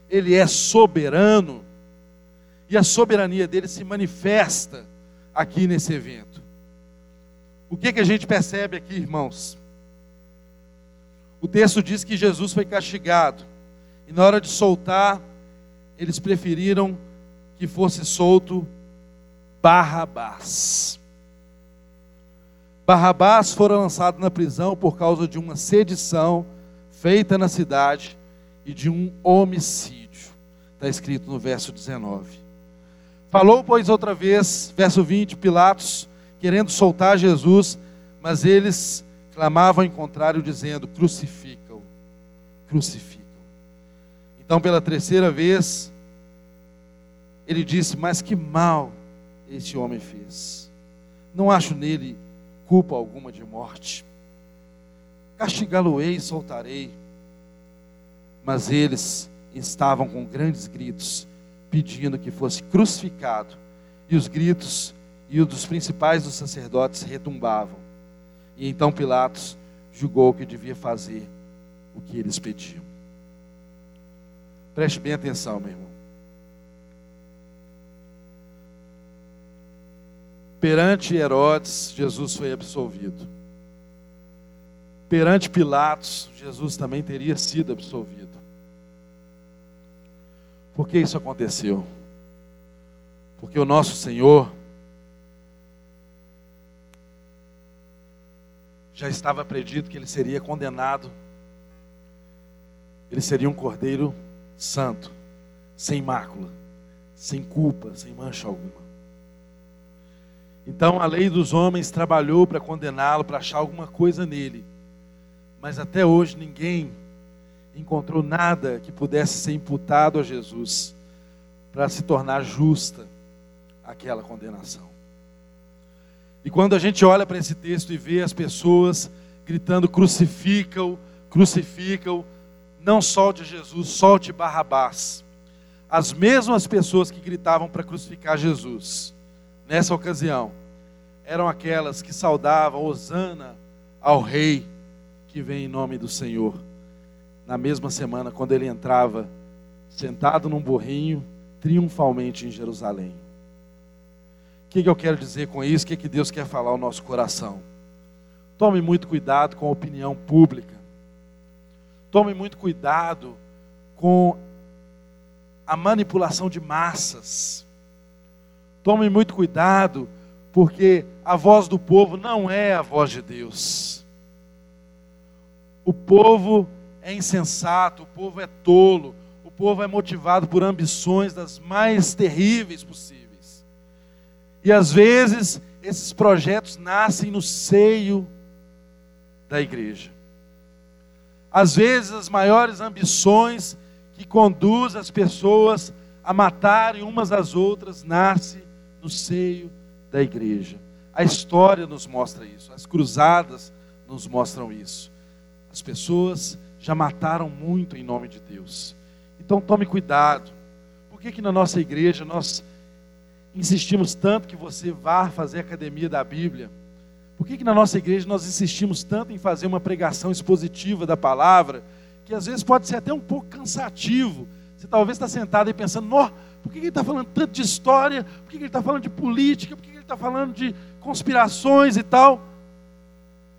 Ele é soberano. E a soberania dele se manifesta aqui nesse evento. O que, que a gente percebe aqui, irmãos? O texto diz que Jesus foi castigado, e na hora de soltar, eles preferiram que fosse solto Barrabás. Barrabás fora lançado na prisão por causa de uma sedição feita na cidade e de um homicídio. Está escrito no verso 19. Falou, pois, outra vez, verso 20, Pilatos, querendo soltar Jesus, mas eles clamavam em contrário, dizendo: crucificam, crucificam. Então, pela terceira vez, ele disse: Mas que mal este homem fez. Não acho nele culpa alguma de morte. Castigá-lo-ei e soltarei. Mas eles estavam com grandes gritos, pedindo que fosse crucificado. E os gritos e os dos principais dos sacerdotes retumbavam. E então Pilatos julgou que devia fazer o que eles pediam. Preste bem atenção, meu irmão. Perante Herodes, Jesus foi absolvido. Perante Pilatos, Jesus também teria sido absolvido. Por que isso aconteceu? Porque o nosso Senhor já estava predito que ele seria condenado. Ele seria um cordeiro santo, sem mácula, sem culpa, sem mancha alguma. Então a lei dos homens trabalhou para condená-lo, para achar alguma coisa nele. Mas até hoje ninguém encontrou nada que pudesse ser imputado a Jesus para se tornar justa aquela condenação. E quando a gente olha para esse texto e vê as pessoas gritando crucificam, crucificam, não solte Jesus, solte Barrabás. As mesmas pessoas que gritavam para crucificar Jesus nessa ocasião, eram aquelas que saudavam Hosana ao rei que vem em nome do Senhor. Na mesma semana, quando ele entrava sentado num burrinho, triunfalmente em Jerusalém. O que, que eu quero dizer com isso? O que, que Deus quer falar ao nosso coração? Tome muito cuidado com a opinião pública. Tome muito cuidado com a manipulação de massas. Tome muito cuidado, porque a voz do povo não é a voz de Deus. O povo é insensato, o povo é tolo, o povo é motivado por ambições das mais terríveis possíveis. E às vezes esses projetos nascem no seio da igreja. Às vezes as maiores ambições que conduzem as pessoas a matarem umas às outras nascem no seio da igreja. A história nos mostra isso, as cruzadas nos mostram isso. As pessoas já mataram muito em nome de Deus. Então tome cuidado. Por que, que na nossa igreja nós insistimos tanto que você vá fazer academia da Bíblia? Por que, que na nossa igreja nós insistimos tanto em fazer uma pregação expositiva da palavra, que às vezes pode ser até um pouco cansativo? Você talvez está sentado aí pensando, por que ele está falando tanto de história? Por que ele está falando de política? Por que ele está falando de conspirações e tal?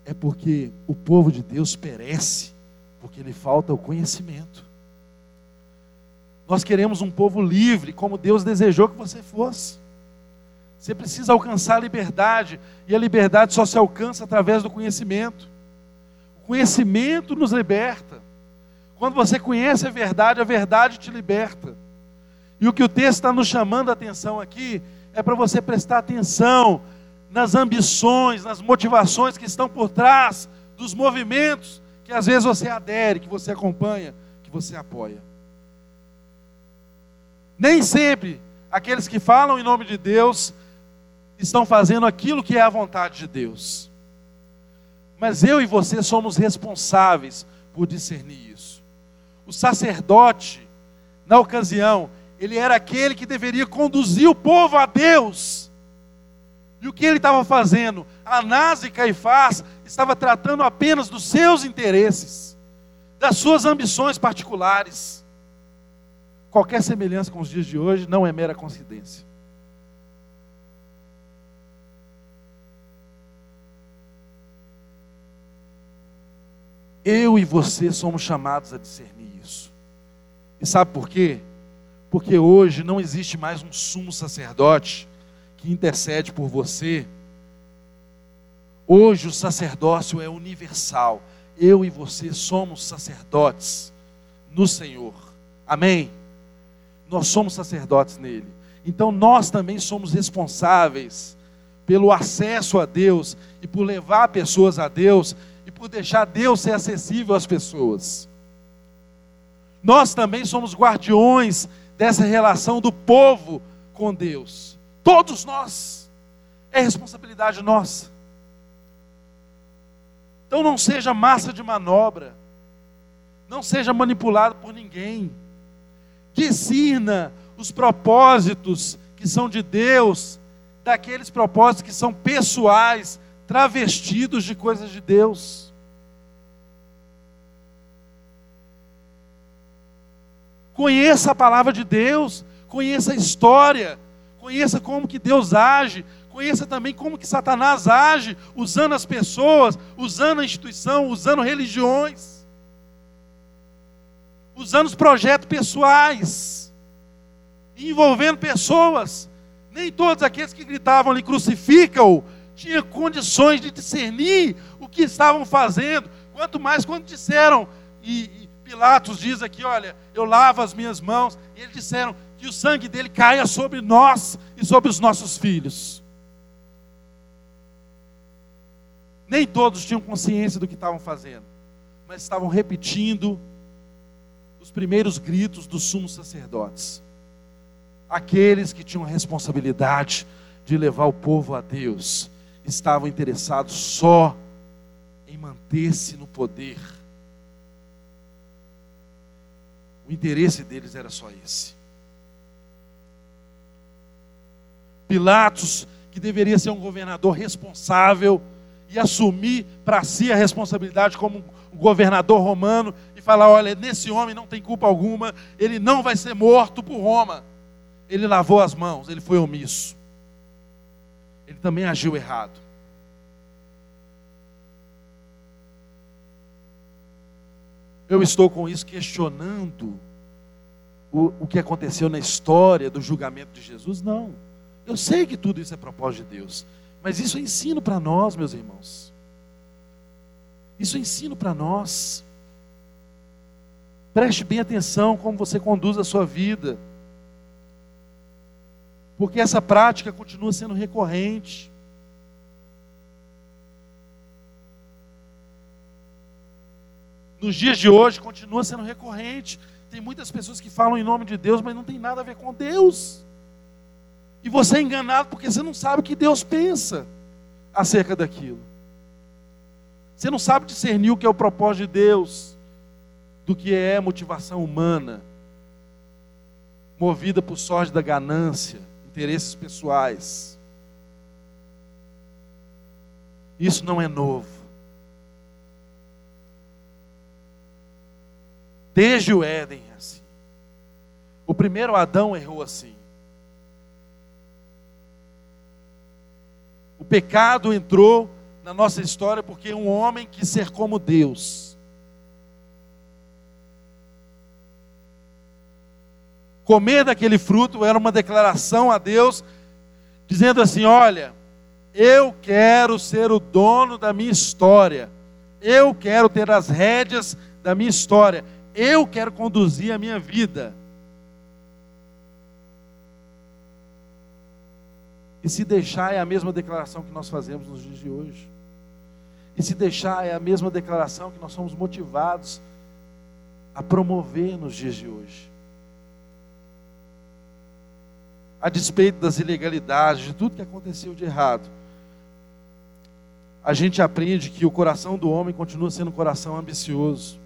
É porque o povo de Deus perece, porque lhe falta o conhecimento. Nós queremos um povo livre, como Deus desejou que você fosse. Você precisa alcançar a liberdade, e a liberdade só se alcança através do conhecimento. O conhecimento nos liberta. Quando você conhece a verdade, a verdade te liberta. E o que o texto está nos chamando a atenção aqui é para você prestar atenção nas ambições, nas motivações que estão por trás dos movimentos que às vezes você adere, que você acompanha, que você apoia. Nem sempre aqueles que falam em nome de Deus estão fazendo aquilo que é a vontade de Deus. Mas eu e você somos responsáveis por discernir isso. O sacerdote, na ocasião, ele era aquele que deveria conduzir o povo a Deus. E o que ele estava fazendo? Anás e Caifás estava tratando apenas dos seus interesses, das suas ambições particulares. Qualquer semelhança com os dias de hoje não é mera coincidência. Eu e você somos chamados a discernir isso. E sabe por quê? Porque hoje não existe mais um sumo sacerdote que intercede por você. Hoje o sacerdócio é universal. Eu e você somos sacerdotes no Senhor. Amém? Nós somos sacerdotes nele. Então nós também somos responsáveis pelo acesso a Deus e por levar pessoas a Deus e por deixar Deus ser acessível às pessoas. Nós também somos guardiões dessa relação do povo com Deus. Todos nós. É responsabilidade nossa. Então não seja massa de manobra. Não seja manipulado por ninguém. Discirna os propósitos que são de Deus daqueles propósitos que são pessoais, travestidos de coisas de Deus. Conheça a palavra de Deus, conheça a história, conheça como que Deus age, conheça também como que Satanás age, usando as pessoas, usando a instituição, usando religiões, usando os projetos pessoais, envolvendo pessoas. Nem todos aqueles que gritavam ali, crucifica-o, tinham condições de discernir o que estavam fazendo, quanto mais quando disseram, e Pilatos diz aqui: olha, eu lavo as minhas mãos, e eles disseram: que o sangue dele caia sobre nós e sobre os nossos filhos. Nem todos tinham consciência do que estavam fazendo, mas estavam repetindo os primeiros gritos dos sumos sacerdotes. Aqueles que tinham a responsabilidade de levar o povo a Deus estavam interessados só em manter-se no poder. O interesse deles era só esse. Pilatos, que deveria ser um governador responsável e assumir para si a responsabilidade como governador romano e falar: olha, nesse homem não tem culpa alguma, ele não vai ser morto por Roma. Ele lavou as mãos, ele foi omisso. Ele também agiu errado. Eu estou com isso questionando o, o que aconteceu na história do julgamento de Jesus? Não. Eu sei que tudo isso é propósito de Deus, mas isso é ensino para nós, meus irmãos. Isso é ensino para nós. Preste bem atenção como você conduz a sua vida, porque essa prática continua sendo recorrente. Nos dias de hoje continua sendo recorrente. Tem muitas pessoas que falam em nome de Deus, mas não tem nada a ver com Deus. E você é enganado porque você não sabe o que Deus pensa acerca daquilo. Você não sabe discernir o que é o propósito de Deus do que é motivação humana, movida por sorte da ganância, interesses pessoais. Isso não é novo. Desde o Éden é assim. O primeiro Adão errou assim. O pecado entrou na nossa história porque um homem quis ser como Deus. Comer daquele fruto era uma declaração a Deus, dizendo assim: Olha, eu quero ser o dono da minha história, eu quero ter as rédeas da minha história, eu quero conduzir a minha vida. E se deixar é a mesma declaração que nós fazemos nos dias de hoje. E se deixar é a mesma declaração que nós somos motivados a promover nos dias de hoje. A despeito das ilegalidades, de tudo que aconteceu de errado, a gente aprende que o coração do homem continua sendo um coração ambicioso,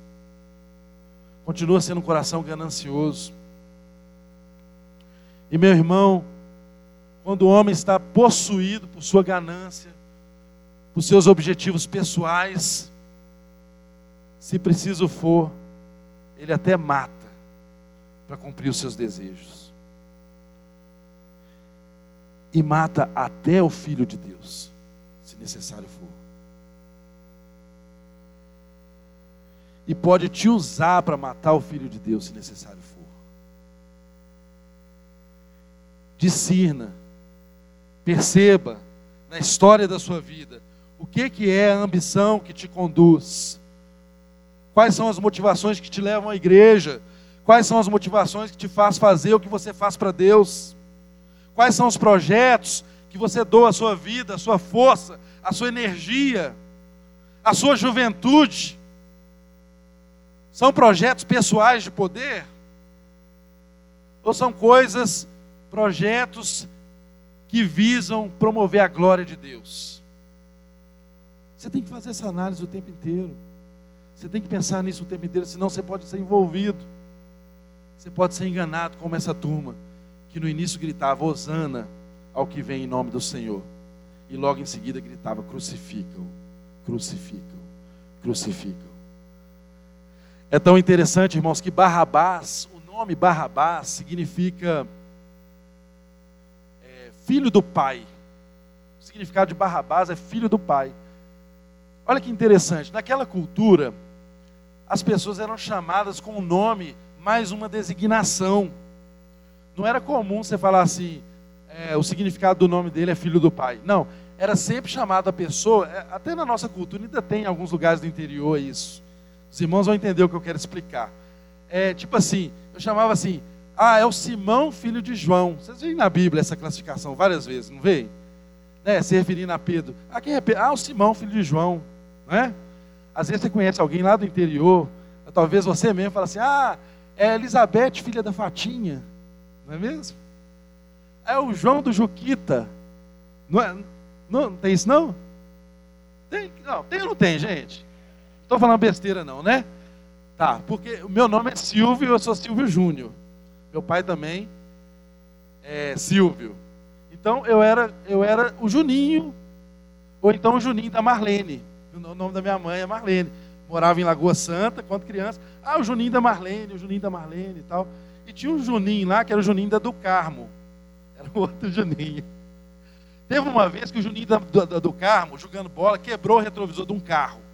continua sendo um coração ganancioso. E meu irmão, quando o homem está possuído por sua ganância, por seus objetivos pessoais, se preciso for, ele até mata para cumprir os seus desejos. E mata até o filho de Deus, se necessário for. E pode te usar para matar o filho de Deus se necessário for. Discirna, perceba na história da sua vida o que, que é a ambição que te conduz, quais são as motivações que te levam à igreja, quais são as motivações que te faz fazer o que você faz para Deus, quais são os projetos que você doa a sua vida, a sua força, a sua energia, a sua juventude. São projetos pessoais de poder? Ou são coisas, projetos que visam promover a glória de Deus? Você tem que fazer essa análise o tempo inteiro. Você tem que pensar nisso o tempo inteiro, senão você pode ser envolvido. Você pode ser enganado como essa turma, que no início gritava, Osana ao que vem em nome do Senhor. E logo em seguida gritava: crucificam, crucificam, crucificam. É tão interessante, irmãos, que Barrabás, o nome Barrabás significa é, filho do pai. O significado de Barrabás é filho do pai. Olha que interessante, naquela cultura, as pessoas eram chamadas com o nome mais uma designação. Não era comum você falar assim, é, o significado do nome dele é filho do pai. Não, era sempre chamado a pessoa, é, até na nossa cultura, ainda tem em alguns lugares do interior isso. Os irmãos vão entender o que eu quero explicar. É tipo assim, eu chamava assim, ah, é o Simão, filho de João. Vocês veem na Bíblia essa classificação várias vezes, não veem? Né, se referindo a Pedro. Ah, quem é Pedro? Ah, o Simão, filho de João. Não é? Às vezes você conhece alguém lá do interior, talvez você mesmo fala assim, ah, é Elizabeth, filha da Fatinha. Não é mesmo? É o João do Juquita. Não, é, não, não tem isso não? Tem, não, tem ou não tem, gente? Estou falando besteira não, né? Tá, porque o meu nome é Silvio, eu sou Silvio Júnior. Meu pai também é Silvio. Então eu era, eu era o Juninho, ou então o Juninho da Marlene. O nome da minha mãe é Marlene. Morava em Lagoa Santa quando criança. Ah, o Juninho da Marlene, o Juninho da Marlene e tal. E tinha um Juninho lá, que era o Juninho da do Carmo. Era o outro Juninho. Teve uma vez que o Juninho da, da, do Carmo, jogando bola, quebrou o retrovisor de um carro.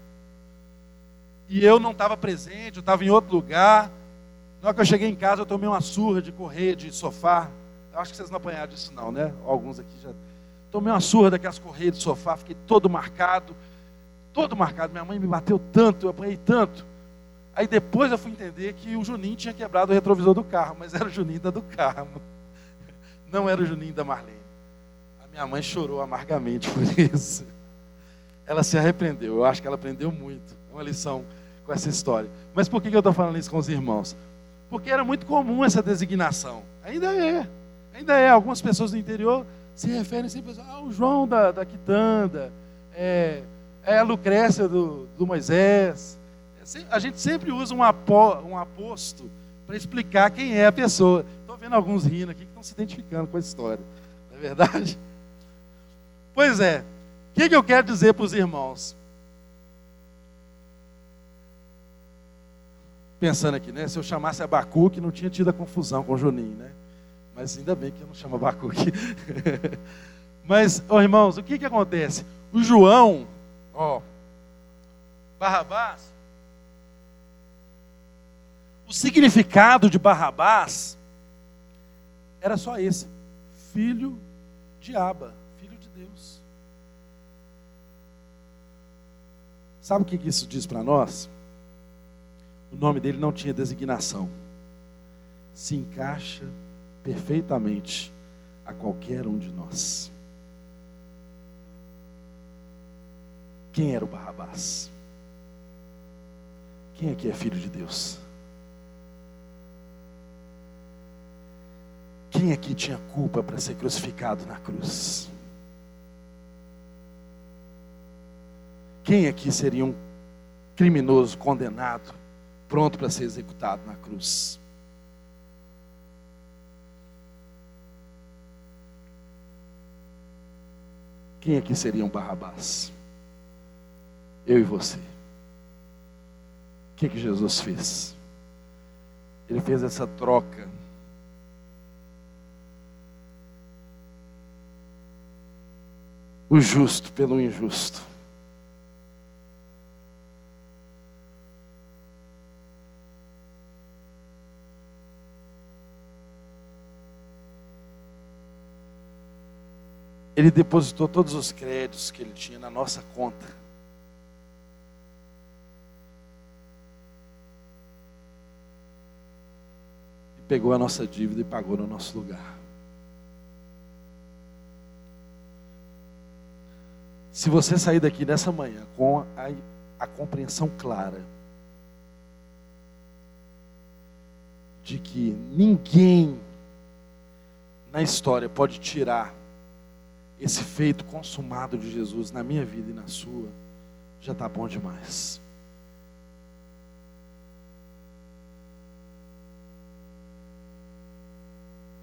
E eu não estava presente, eu estava em outro lugar. Na hora que eu cheguei em casa, eu tomei uma surra de correia de sofá. Eu acho que vocês não apanharam disso não, né? Alguns aqui já. Tomei uma surra daquelas correias de sofá, fiquei todo marcado. Todo marcado. Minha mãe me bateu tanto, eu apanhei tanto. Aí depois eu fui entender que o Juninho tinha quebrado o retrovisor do carro, mas era o Juninho da do carro. Não era o Juninho da Marlene. A minha mãe chorou amargamente por isso. Ela se arrependeu. Eu acho que ela aprendeu muito. É uma lição com essa história. Mas por que eu estou falando isso com os irmãos? Porque era muito comum essa designação. Ainda é. Ainda é. Algumas pessoas do interior se referem sempre ao ah, João da, da Quitanda, é, é a Lucrécia do, do Moisés. A gente sempre usa um, apo, um aposto para explicar quem é a pessoa. Estou vendo alguns rindo aqui que estão se identificando com a história. Não é verdade? Pois é. O que, que eu quero dizer para os irmãos? Pensando aqui, né? Se eu chamasse Abacuque, não tinha tido a confusão com o Juninho, né? Mas ainda bem que eu não chamo Abacuque. Mas, oh, irmãos, o que, que acontece? O João, ó, Barrabás, o significado de Barrabás era só esse: filho de Aba, filho de Deus. Sabe o que isso diz para nós? O nome dele não tinha designação. Se encaixa perfeitamente a qualquer um de nós. Quem era o Barrabás? Quem aqui é filho de Deus? Quem aqui tinha culpa para ser crucificado na cruz? Quem aqui seria um criminoso condenado, pronto para ser executado na cruz? Quem aqui seria um Barrabás? Eu e você. O que, que Jesus fez? Ele fez essa troca o justo pelo injusto. Ele depositou todos os créditos que ele tinha na nossa conta. E pegou a nossa dívida e pagou no nosso lugar. Se você sair daqui nessa manhã com a, a compreensão clara de que ninguém na história pode tirar esse feito consumado de Jesus na minha vida e na sua, já está bom demais.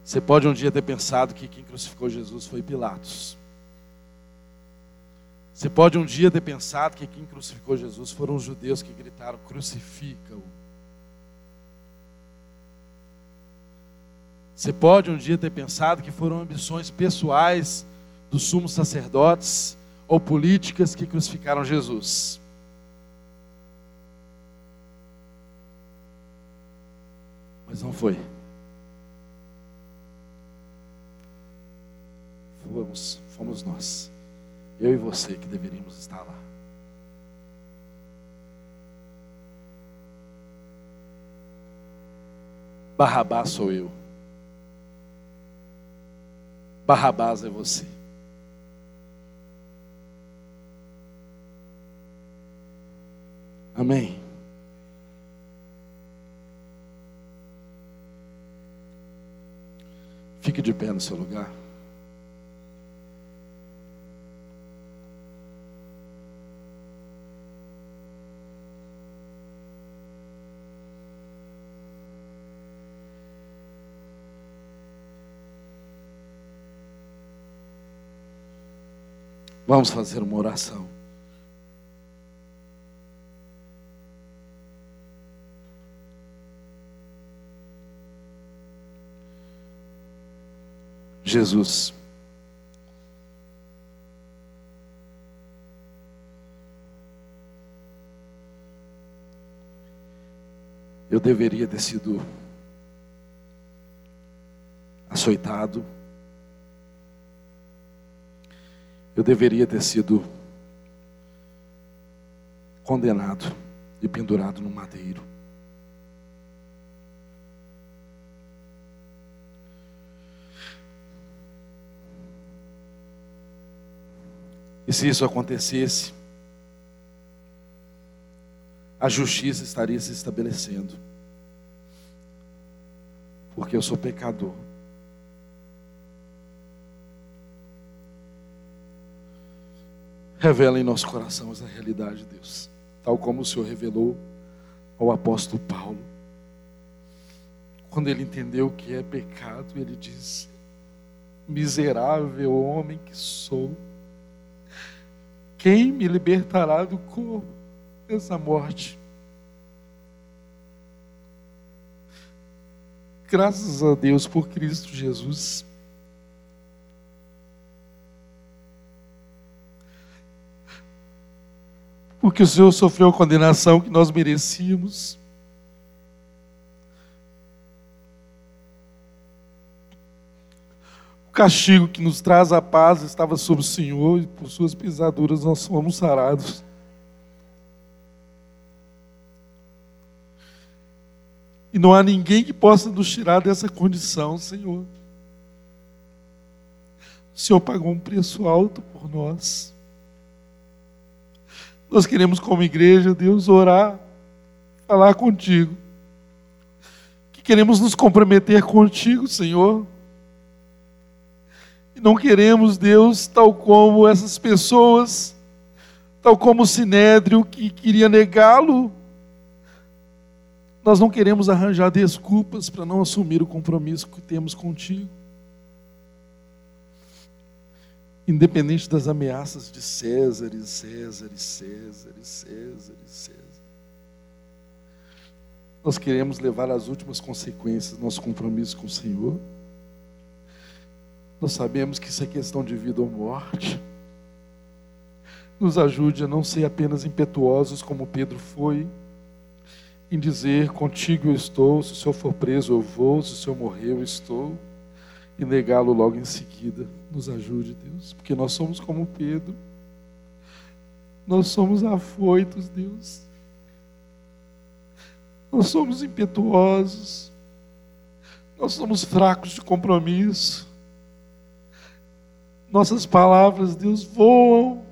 Você pode um dia ter pensado que quem crucificou Jesus foi Pilatos. Você pode um dia ter pensado que quem crucificou Jesus foram os judeus que gritaram: crucifica-o. Você pode um dia ter pensado que foram ambições pessoais dos sumos sacerdotes ou políticas que crucificaram Jesus. Mas não foi. Fomos, fomos nós, eu e você, que deveríamos estar lá. Barrabás sou eu. Barrabás é você. Amém. Fique de pé no seu lugar. Vamos fazer uma oração. Jesus. Eu deveria ter sido açoitado. Eu deveria ter sido condenado e pendurado no madeiro. E se isso acontecesse, a justiça estaria se estabelecendo. Porque eu sou pecador. Revela em nosso coração essa realidade, Deus. Tal como o Senhor revelou ao apóstolo Paulo. Quando ele entendeu o que é pecado, ele disse: Miserável homem que sou quem me libertará do corpo dessa morte? Graças a Deus por Cristo Jesus. Porque o Senhor sofreu a condenação que nós merecíamos. Castigo que nos traz a paz estava sobre o Senhor e por suas pisaduras nós fomos sarados. E não há ninguém que possa nos tirar dessa condição, Senhor. O Senhor pagou um preço alto por nós. Nós queremos, como igreja, Deus, orar, falar contigo. Que queremos nos comprometer contigo, Senhor e não queremos, Deus, tal como essas pessoas, tal como o Sinédrio que queria negá-lo. Nós não queremos arranjar desculpas para não assumir o compromisso que temos contigo. Independente das ameaças de César e César e César e César e César. Nós queremos levar as últimas consequências nosso compromisso com o Senhor. Nós sabemos que isso é questão de vida ou morte. Nos ajude a não ser apenas impetuosos como Pedro foi, em dizer: Contigo eu estou, se o Senhor for preso eu vou, se o Senhor morrer eu estou. e negá-lo logo em seguida. Nos ajude, Deus, porque nós somos como Pedro. Nós somos afoitos, Deus. Nós somos impetuosos. Nós somos fracos de compromisso. Nossas palavras, Deus, voam,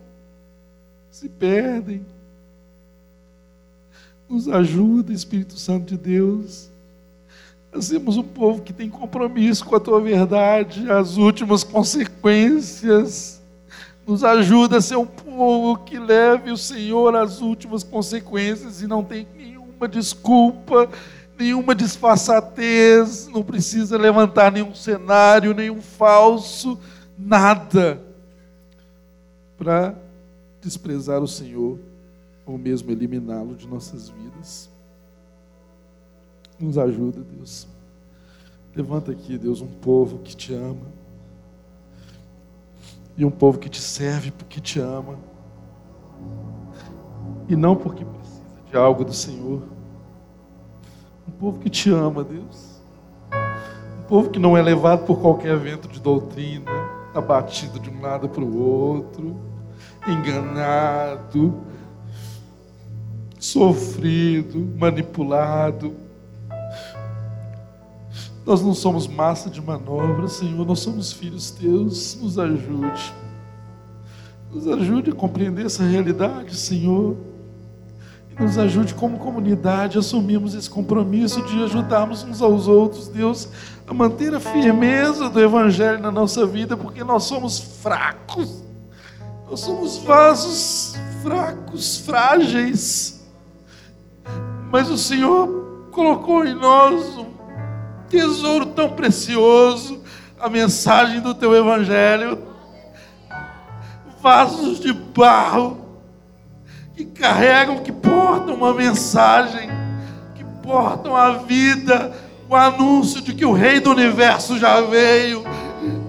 se perdem. Nos ajuda, Espírito Santo de Deus. Nós um povo que tem compromisso com a tua verdade, as últimas consequências. Nos ajuda a ser um povo que leve o Senhor às últimas consequências e não tem nenhuma desculpa, nenhuma disfarçatez, não precisa levantar nenhum cenário, nenhum falso, nada para desprezar o Senhor ou mesmo eliminá-lo de nossas vidas. Nos ajuda, Deus. Levanta aqui, Deus, um povo que te ama. E um povo que te serve porque te ama. E não porque precisa de algo do Senhor. Um povo que te ama, Deus. Um povo que não é levado por qualquer vento de doutrina, abatido de um lado para o outro, enganado, sofrido, manipulado. Nós não somos massa de manobra, Senhor, nós somos filhos teus, nos ajude. Nos ajude a compreender essa realidade, Senhor. Nos ajude como comunidade a assumirmos esse compromisso de ajudarmos uns aos outros, Deus, a manter a firmeza do Evangelho na nossa vida, porque nós somos fracos. Nós somos vasos fracos, frágeis mas o Senhor colocou em nós um tesouro tão precioso, a mensagem do teu Evangelho, vasos de barro que carregam, que portam uma mensagem, que portam a vida, o anúncio de que o Rei do Universo já veio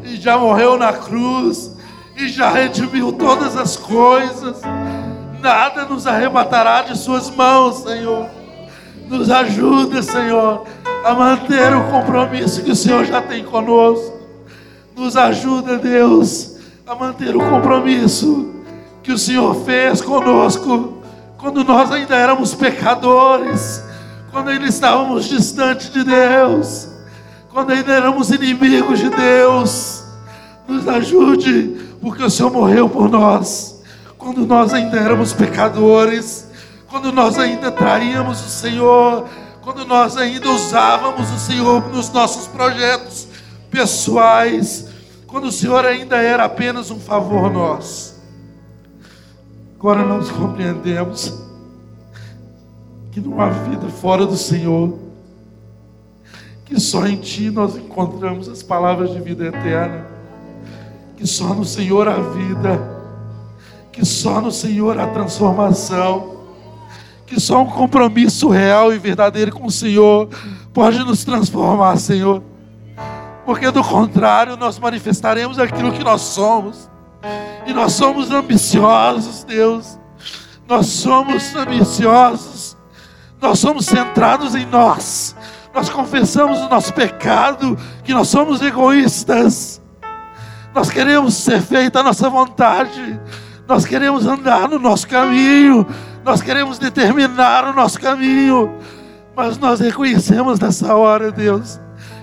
e já morreu na cruz e já redimiu todas as coisas. Nada nos arrebatará de Suas mãos, Senhor. Nos ajuda, Senhor, a manter o compromisso que o Senhor já tem conosco. Nos ajuda, Deus, a manter o compromisso que o Senhor fez conosco quando nós ainda éramos pecadores, quando ainda estávamos distantes de Deus, quando ainda éramos inimigos de Deus. Nos ajude, porque o Senhor morreu por nós, quando nós ainda éramos pecadores quando nós ainda traíamos o Senhor, quando nós ainda usávamos o Senhor nos nossos projetos pessoais, quando o Senhor ainda era apenas um favor nosso. Agora nós compreendemos que não há vida fora do Senhor, que só em Ti nós encontramos as palavras de vida eterna, que só no Senhor há vida, que só no Senhor há transformação que só um compromisso real e verdadeiro com o Senhor pode nos transformar, Senhor. Porque do contrário, nós manifestaremos aquilo que nós somos. E nós somos ambiciosos, Deus. Nós somos ambiciosos. Nós somos centrados em nós. Nós confessamos o nosso pecado, que nós somos egoístas. Nós queremos ser feita a nossa vontade. Nós queremos andar no nosso caminho nós queremos determinar o nosso caminho, mas nós reconhecemos nessa hora, Deus,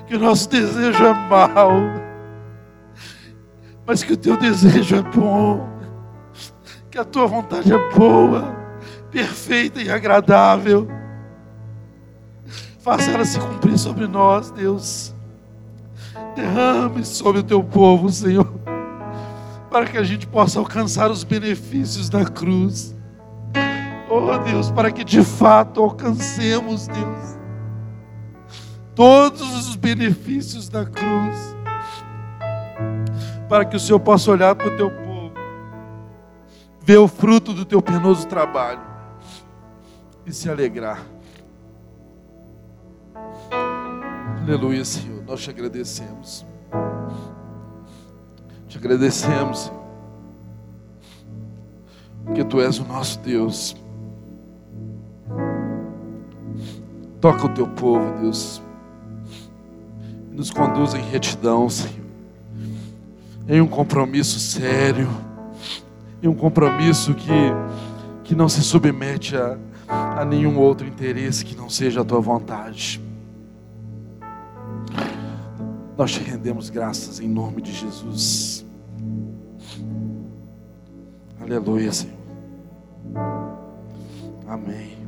que o nosso desejo é mau, mas que o teu desejo é bom, que a tua vontade é boa, perfeita e agradável. Faça ela se cumprir sobre nós, Deus. Derrame sobre o teu povo, Senhor, para que a gente possa alcançar os benefícios da cruz Oh Deus, para que de fato alcancemos, Deus, todos os benefícios da cruz, para que o Senhor possa olhar para o teu povo, ver o fruto do teu penoso trabalho e se alegrar. Aleluia, Senhor, nós te agradecemos. Te agradecemos, Senhor, porque Tu és o nosso Deus Toca o teu povo, Deus. Nos conduz em retidão, Senhor. Em um compromisso sério, em um compromisso que, que não se submete a, a nenhum outro interesse que não seja a tua vontade. Nós te rendemos graças em nome de Jesus. Aleluia, Senhor. Amém.